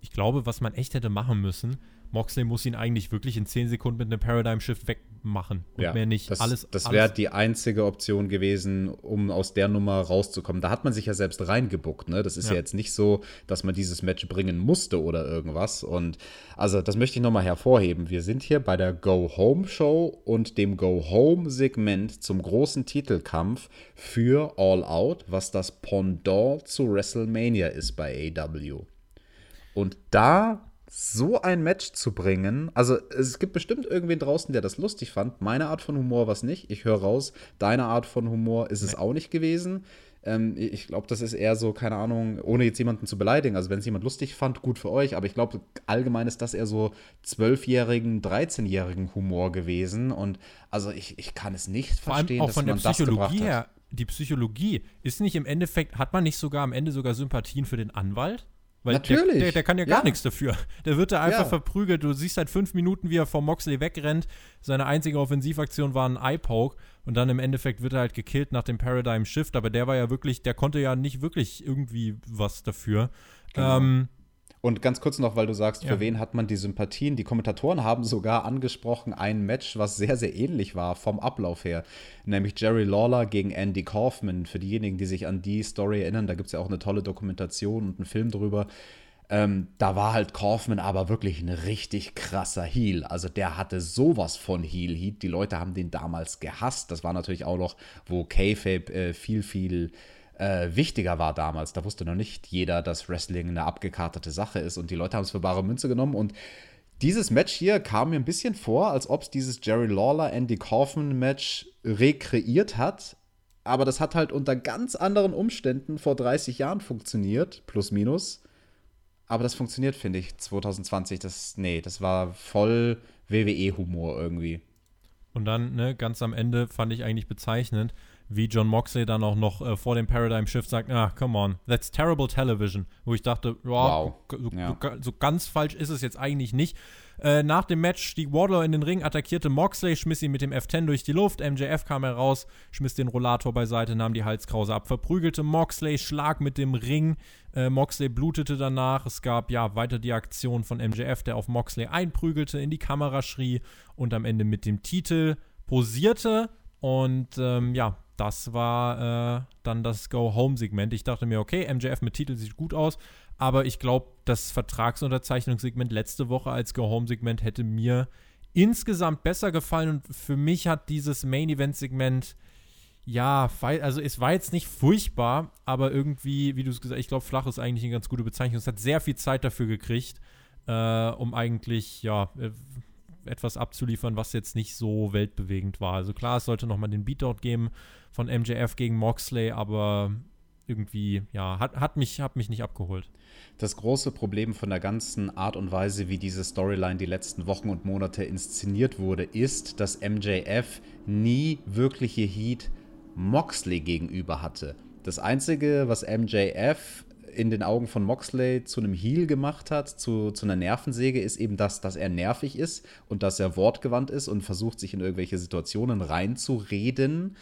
Ich glaube, was man echt hätte machen müssen, Moxley muss ihn eigentlich wirklich in 10 Sekunden mit einem Paradigm Shift wegmachen und ja, mehr nicht. Das, alles, das wäre die einzige Option gewesen, um aus der Nummer rauszukommen. Da hat man sich ja selbst reingebuckt. Ne? Das ist ja. ja jetzt nicht so, dass man dieses Match bringen musste oder irgendwas. Und also, das möchte ich nochmal hervorheben. Wir sind hier bei der Go Home Show und dem Go Home Segment zum großen Titelkampf für All Out, was das Pendant zu WrestleMania ist bei AW. Und da so ein Match zu bringen. Also es gibt bestimmt irgendwen draußen, der das lustig fand. Meine Art von Humor war es nicht. Ich höre raus, deine Art von Humor ist es auch nicht gewesen. Ähm, ich glaube, das ist eher so, keine Ahnung, ohne jetzt jemanden zu beleidigen. Also wenn es jemand lustig fand, gut für euch. Aber ich glaube, allgemein ist das eher so zwölfjährigen, 13-jährigen Humor gewesen. Und also ich, ich kann es nicht Vor verstehen, dass von man der Psychologie her, die Psychologie ist nicht im Endeffekt, hat man nicht sogar am Ende sogar Sympathien für den Anwalt? Weil Natürlich. Der, der, der, kann ja gar ja. nichts dafür. Der wird da einfach ja. verprügelt. Du siehst seit fünf Minuten, wie er vor Moxley wegrennt. Seine einzige Offensivaktion war ein Eye-Poke. Und dann im Endeffekt wird er halt gekillt nach dem Paradigm Shift. Aber der war ja wirklich, der konnte ja nicht wirklich irgendwie was dafür. Genau. Ähm, und ganz kurz noch, weil du sagst, ja. für wen hat man die Sympathien? Die Kommentatoren haben sogar angesprochen ein Match, was sehr, sehr ähnlich war vom Ablauf her. Nämlich Jerry Lawler gegen Andy Kaufman. Für diejenigen, die sich an die Story erinnern, da gibt es ja auch eine tolle Dokumentation und einen Film drüber. Ähm, da war halt Kaufman aber wirklich ein richtig krasser Heel. Also der hatte sowas von Heel-Heat. Die Leute haben den damals gehasst. Das war natürlich auch noch, wo K-Fape äh, viel, viel äh, wichtiger war damals. Da wusste noch nicht jeder, dass Wrestling eine abgekartete Sache ist und die Leute haben es für bare Münze genommen und dieses Match hier kam mir ein bisschen vor, als ob es dieses Jerry Lawler Andy Kaufman Match rekreiert hat, aber das hat halt unter ganz anderen Umständen vor 30 Jahren funktioniert, plus minus. Aber das funktioniert, finde ich, 2020. Das, nee, das war voll WWE-Humor irgendwie. Und dann, ne, ganz am Ende fand ich eigentlich bezeichnend, wie John Moxley dann auch noch äh, vor dem Paradigm Shift sagt, ah, come on, that's terrible television. Wo ich dachte, wow, so, ja. so, so, ganz falsch ist es jetzt eigentlich nicht. Äh, nach dem Match stieg Wardlow in den Ring, attackierte Moxley, schmiss ihn mit dem F10 durch die Luft. MJF kam heraus, schmiss den Rollator beiseite, nahm die Halskrause ab, verprügelte Moxley, Schlag mit dem Ring. Äh, Moxley blutete danach. Es gab ja weiter die Aktion von MJF, der auf Moxley einprügelte, in die Kamera schrie und am Ende mit dem Titel posierte. Und ähm, ja, das war äh, dann das Go-Home-Segment. Ich dachte mir, okay, MJF mit Titel sieht gut aus, aber ich glaube, das Vertragsunterzeichnungssegment letzte Woche als Go-Home-Segment hätte mir insgesamt besser gefallen und für mich hat dieses Main-Event-Segment ja, also es war jetzt nicht furchtbar, aber irgendwie, wie du es gesagt hast, ich glaube, flach ist eigentlich eine ganz gute Bezeichnung. Es hat sehr viel Zeit dafür gekriegt, äh, um eigentlich, ja, äh, etwas abzuliefern, was jetzt nicht so weltbewegend war. Also klar, es sollte nochmal den Beatout geben von MJF gegen Moxley, aber irgendwie, ja, hat, hat, mich, hat mich nicht abgeholt. Das große Problem von der ganzen Art und Weise, wie diese Storyline die letzten Wochen und Monate inszeniert wurde, ist, dass MJF nie wirkliche Heat Moxley gegenüber hatte. Das Einzige, was MJF in den Augen von Moxley zu einem Heel gemacht hat, zu, zu einer Nervensäge, ist eben das, dass er nervig ist und dass er wortgewandt ist und versucht, sich in irgendwelche Situationen reinzureden.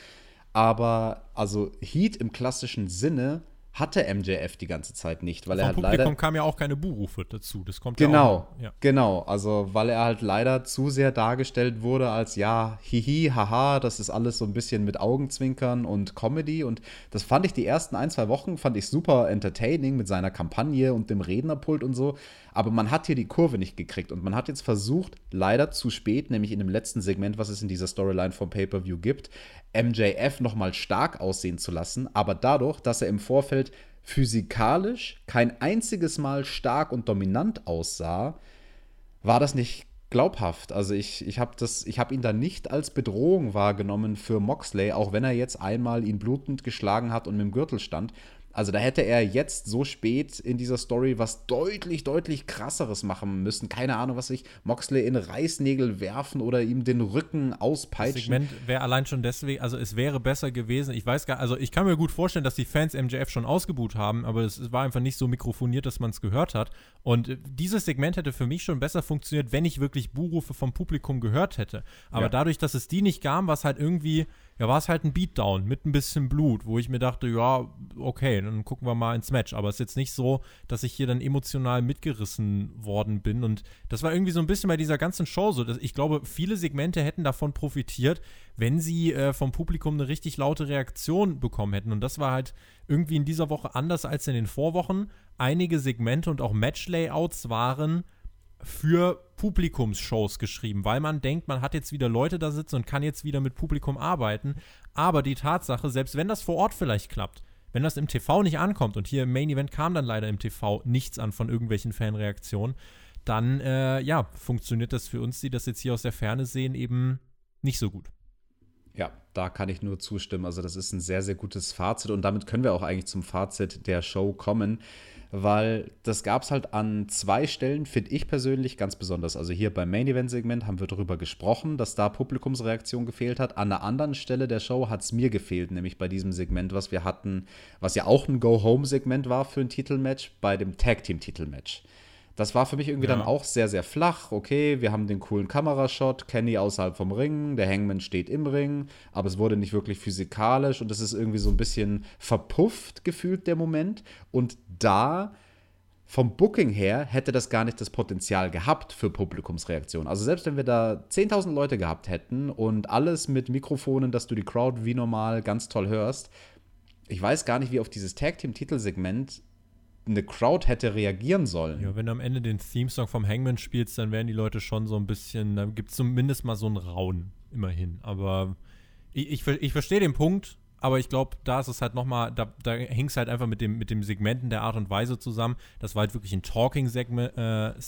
Aber also Heat im klassischen Sinne hatte MJF die ganze Zeit nicht, weil Vom er halt Publikum leider kam ja auch keine Buhrufe dazu. Das kommt genau, ja auch, ja. genau. Also weil er halt leider zu sehr dargestellt wurde als ja hihi haha, das ist alles so ein bisschen mit Augenzwinkern und Comedy und das fand ich die ersten ein zwei Wochen fand ich super entertaining mit seiner Kampagne und dem Rednerpult und so. Aber man hat hier die Kurve nicht gekriegt und man hat jetzt versucht, leider zu spät, nämlich in dem letzten Segment, was es in dieser Storyline vom Pay-per-View gibt, MJF nochmal stark aussehen zu lassen, aber dadurch, dass er im Vorfeld physikalisch kein einziges Mal stark und dominant aussah, war das nicht glaubhaft. Also ich, ich habe hab ihn da nicht als Bedrohung wahrgenommen für Moxley, auch wenn er jetzt einmal ihn blutend geschlagen hat und mit dem Gürtel stand. Also da hätte er jetzt so spät in dieser Story was deutlich, deutlich krasseres machen müssen. Keine Ahnung, was ich Moxley in Reißnägel werfen oder ihm den Rücken auspeitschen. Das Segment wäre allein schon deswegen, also es wäre besser gewesen. Ich weiß gar, also ich kann mir gut vorstellen, dass die Fans MJF schon ausgebuht haben, aber es war einfach nicht so mikrofoniert, dass man es gehört hat. Und dieses Segment hätte für mich schon besser funktioniert, wenn ich wirklich Buhrufe vom Publikum gehört hätte. Aber ja. dadurch, dass es die nicht gab, war es halt irgendwie ja, war es halt ein Beatdown mit ein bisschen Blut, wo ich mir dachte, ja, okay, dann gucken wir mal ins Match. Aber es ist jetzt nicht so, dass ich hier dann emotional mitgerissen worden bin. Und das war irgendwie so ein bisschen bei dieser ganzen Show so. Dass ich glaube, viele Segmente hätten davon profitiert, wenn sie äh, vom Publikum eine richtig laute Reaktion bekommen hätten. Und das war halt irgendwie in dieser Woche anders als in den Vorwochen. Einige Segmente und auch Match-Layouts waren für Publikumsshows geschrieben, weil man denkt, man hat jetzt wieder Leute da sitzen und kann jetzt wieder mit Publikum arbeiten. Aber die Tatsache, selbst wenn das vor Ort vielleicht klappt, wenn das im TV nicht ankommt, und hier im Main Event kam dann leider im TV nichts an von irgendwelchen Fanreaktionen, dann äh, ja, funktioniert das für uns, die das jetzt hier aus der Ferne sehen, eben nicht so gut. Ja, da kann ich nur zustimmen. Also das ist ein sehr, sehr gutes Fazit und damit können wir auch eigentlich zum Fazit der Show kommen, weil das gab es halt an zwei Stellen, finde ich persönlich ganz besonders. Also hier beim Main Event Segment haben wir darüber gesprochen, dass da Publikumsreaktion gefehlt hat. An einer anderen Stelle der Show hat es mir gefehlt, nämlich bei diesem Segment, was wir hatten, was ja auch ein Go-Home-Segment war für ein Titelmatch, bei dem Tag-Team-Titelmatch. Das war für mich irgendwie ja. dann auch sehr, sehr flach. Okay, wir haben den coolen Kamerashot, Kenny außerhalb vom Ring, der Hangman steht im Ring, aber es wurde nicht wirklich physikalisch und es ist irgendwie so ein bisschen verpufft gefühlt, der Moment. Und da vom Booking her hätte das gar nicht das Potenzial gehabt für Publikumsreaktion. Also selbst wenn wir da 10.000 Leute gehabt hätten und alles mit Mikrofonen, dass du die Crowd wie normal ganz toll hörst, ich weiß gar nicht, wie auf dieses Tag Team Titelsegment eine Crowd hätte reagieren sollen. Ja, wenn du am Ende den Theme-Song vom Hangman spielst, dann werden die Leute schon so ein bisschen, da gibt es zumindest mal so einen Raun, immerhin. Aber ich, ich, ich verstehe den Punkt, aber ich glaube, da ist es halt nochmal, da, da hing es halt einfach mit dem, mit dem Segmenten der Art und Weise zusammen. Das war halt wirklich ein Talking-Segment, äh,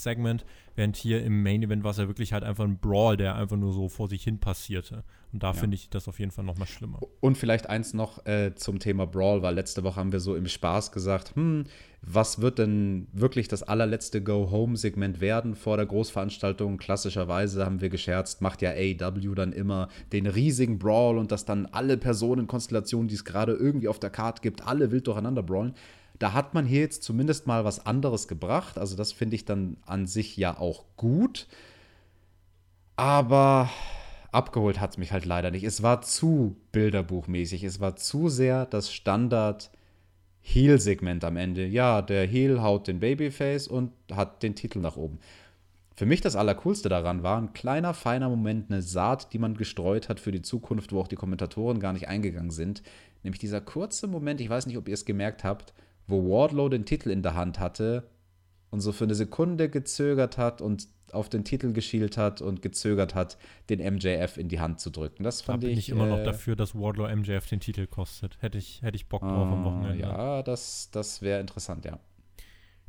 während hier im Main-Event war es ja wirklich halt einfach ein Brawl, der einfach nur so vor sich hin passierte. Und da ja. finde ich das auf jeden Fall nochmal schlimmer. Und vielleicht eins noch äh, zum Thema Brawl, weil letzte Woche haben wir so im Spaß gesagt, hm, was wird denn wirklich das allerletzte Go-Home-Segment werden vor der Großveranstaltung? Klassischerweise haben wir gescherzt, macht ja AEW dann immer den riesigen Brawl und dass dann alle Personenkonstellationen, die es gerade irgendwie auf der Karte gibt, alle wild durcheinander brawlen. Da hat man hier jetzt zumindest mal was anderes gebracht. Also das finde ich dann an sich ja auch gut. Aber abgeholt hat es mich halt leider nicht. Es war zu bilderbuchmäßig. Es war zu sehr das Standard Heel-Segment am Ende. Ja, der Heel haut den Babyface und hat den Titel nach oben. Für mich das Allercoolste daran war ein kleiner, feiner Moment, eine Saat, die man gestreut hat für die Zukunft, wo auch die Kommentatoren gar nicht eingegangen sind. Nämlich dieser kurze Moment, ich weiß nicht, ob ihr es gemerkt habt, wo Wardlow den Titel in der Hand hatte und so für eine Sekunde gezögert hat und auf den Titel geschielt hat und gezögert hat, den MJF in die Hand zu drücken. Das fand da bin ich. ich immer äh, noch dafür, dass Wardlow MJF den Titel kostet. Hätte ich, hätte ich Bock drauf am ah, Wochenende. Ja, das, das wäre interessant, ja.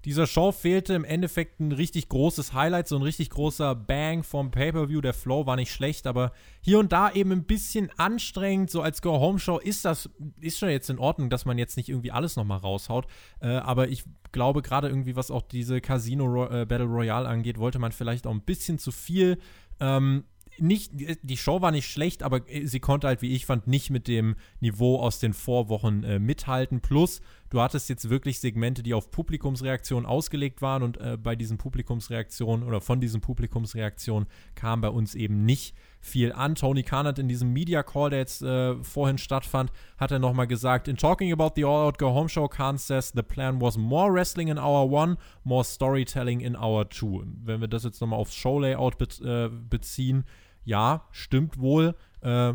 Dieser Show fehlte im Endeffekt ein richtig großes Highlight, so ein richtig großer Bang vom Pay-Per-View. Der Flow war nicht schlecht, aber hier und da eben ein bisschen anstrengend. So als Go-Home-Show ist das, ist schon jetzt in Ordnung, dass man jetzt nicht irgendwie alles nochmal raushaut. Äh, aber ich glaube, gerade irgendwie, was auch diese Casino Ro äh, Battle Royale angeht, wollte man vielleicht auch ein bisschen zu viel. Ähm, nicht, die Show war nicht schlecht, aber sie konnte halt, wie ich fand, nicht mit dem Niveau aus den Vorwochen äh, mithalten. Plus, du hattest jetzt wirklich Segmente, die auf Publikumsreaktionen ausgelegt waren und äh, bei diesen Publikumsreaktionen oder von diesen Publikumsreaktionen kam bei uns eben nicht viel an. Tony Khan hat in diesem Media Call, der jetzt äh, vorhin stattfand, hat er nochmal gesagt, in talking about the All Out Go Home Show, Khan says the plan was more wrestling in hour one, more storytelling in hour two. Wenn wir das jetzt nochmal aufs Show-Layout be äh, beziehen, ja, stimmt wohl. Äh,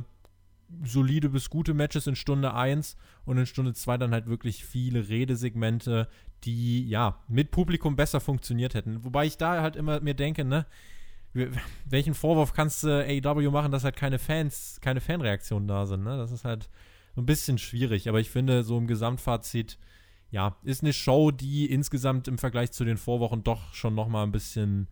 solide bis gute Matches in Stunde 1 und in Stunde 2 dann halt wirklich viele Redesegmente, die ja mit Publikum besser funktioniert hätten. Wobei ich da halt immer mir denke, ne, welchen Vorwurf kannst du AEW machen, dass halt keine Fans, keine Fanreaktionen da sind, ne? Das ist halt ein bisschen schwierig, aber ich finde so im Gesamtfazit, ja, ist eine Show, die insgesamt im Vergleich zu den Vorwochen doch schon noch mal ein bisschen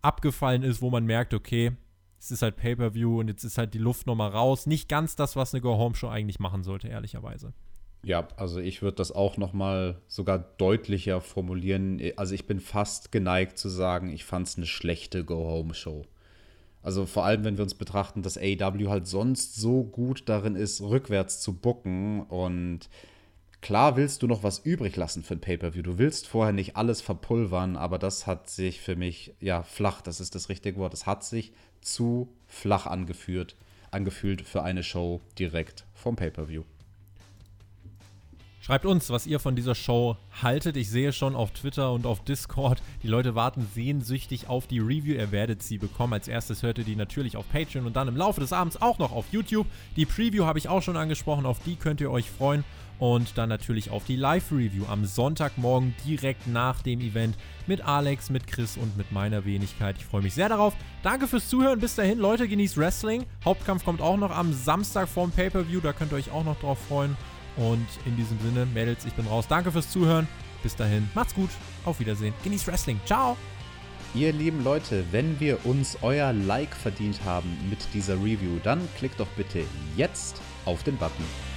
abgefallen ist, wo man merkt, okay, es ist halt Pay-Per-View und jetzt ist halt die Luft nochmal raus. Nicht ganz das, was eine Go-Home-Show eigentlich machen sollte, ehrlicherweise. Ja, also ich würde das auch nochmal sogar deutlicher formulieren. Also ich bin fast geneigt zu sagen, ich fand es eine schlechte Go-Home-Show. Also vor allem, wenn wir uns betrachten, dass AEW halt sonst so gut darin ist, rückwärts zu bucken. Und klar willst du noch was übrig lassen für ein Pay-Per-View. Du willst vorher nicht alles verpulvern, aber das hat sich für mich, ja, flach, das ist das richtige Wort. Es hat sich zu flach angeführt, angefühlt für eine Show direkt vom Pay-Per-View. Schreibt uns, was ihr von dieser Show haltet. Ich sehe schon auf Twitter und auf Discord, die Leute warten sehnsüchtig auf die Review. Ihr werdet sie bekommen. Als erstes hört ihr die natürlich auf Patreon und dann im Laufe des Abends auch noch auf YouTube. Die Preview habe ich auch schon angesprochen, auf die könnt ihr euch freuen und dann natürlich auf die Live-Review am Sonntagmorgen direkt nach dem Event mit Alex, mit Chris und mit meiner Wenigkeit. Ich freue mich sehr darauf. Danke fürs Zuhören. Bis dahin, Leute, genießt Wrestling. Hauptkampf kommt auch noch am Samstag vorm Pay-Per-View. Da könnt ihr euch auch noch drauf freuen. Und in diesem Sinne, Mädels, ich bin raus. Danke fürs Zuhören. Bis dahin, macht's gut. Auf Wiedersehen. Genießt Wrestling. Ciao. ihr lieben Leute, wenn wir uns euer Like verdient haben mit dieser Review, dann klickt doch bitte jetzt auf den Button.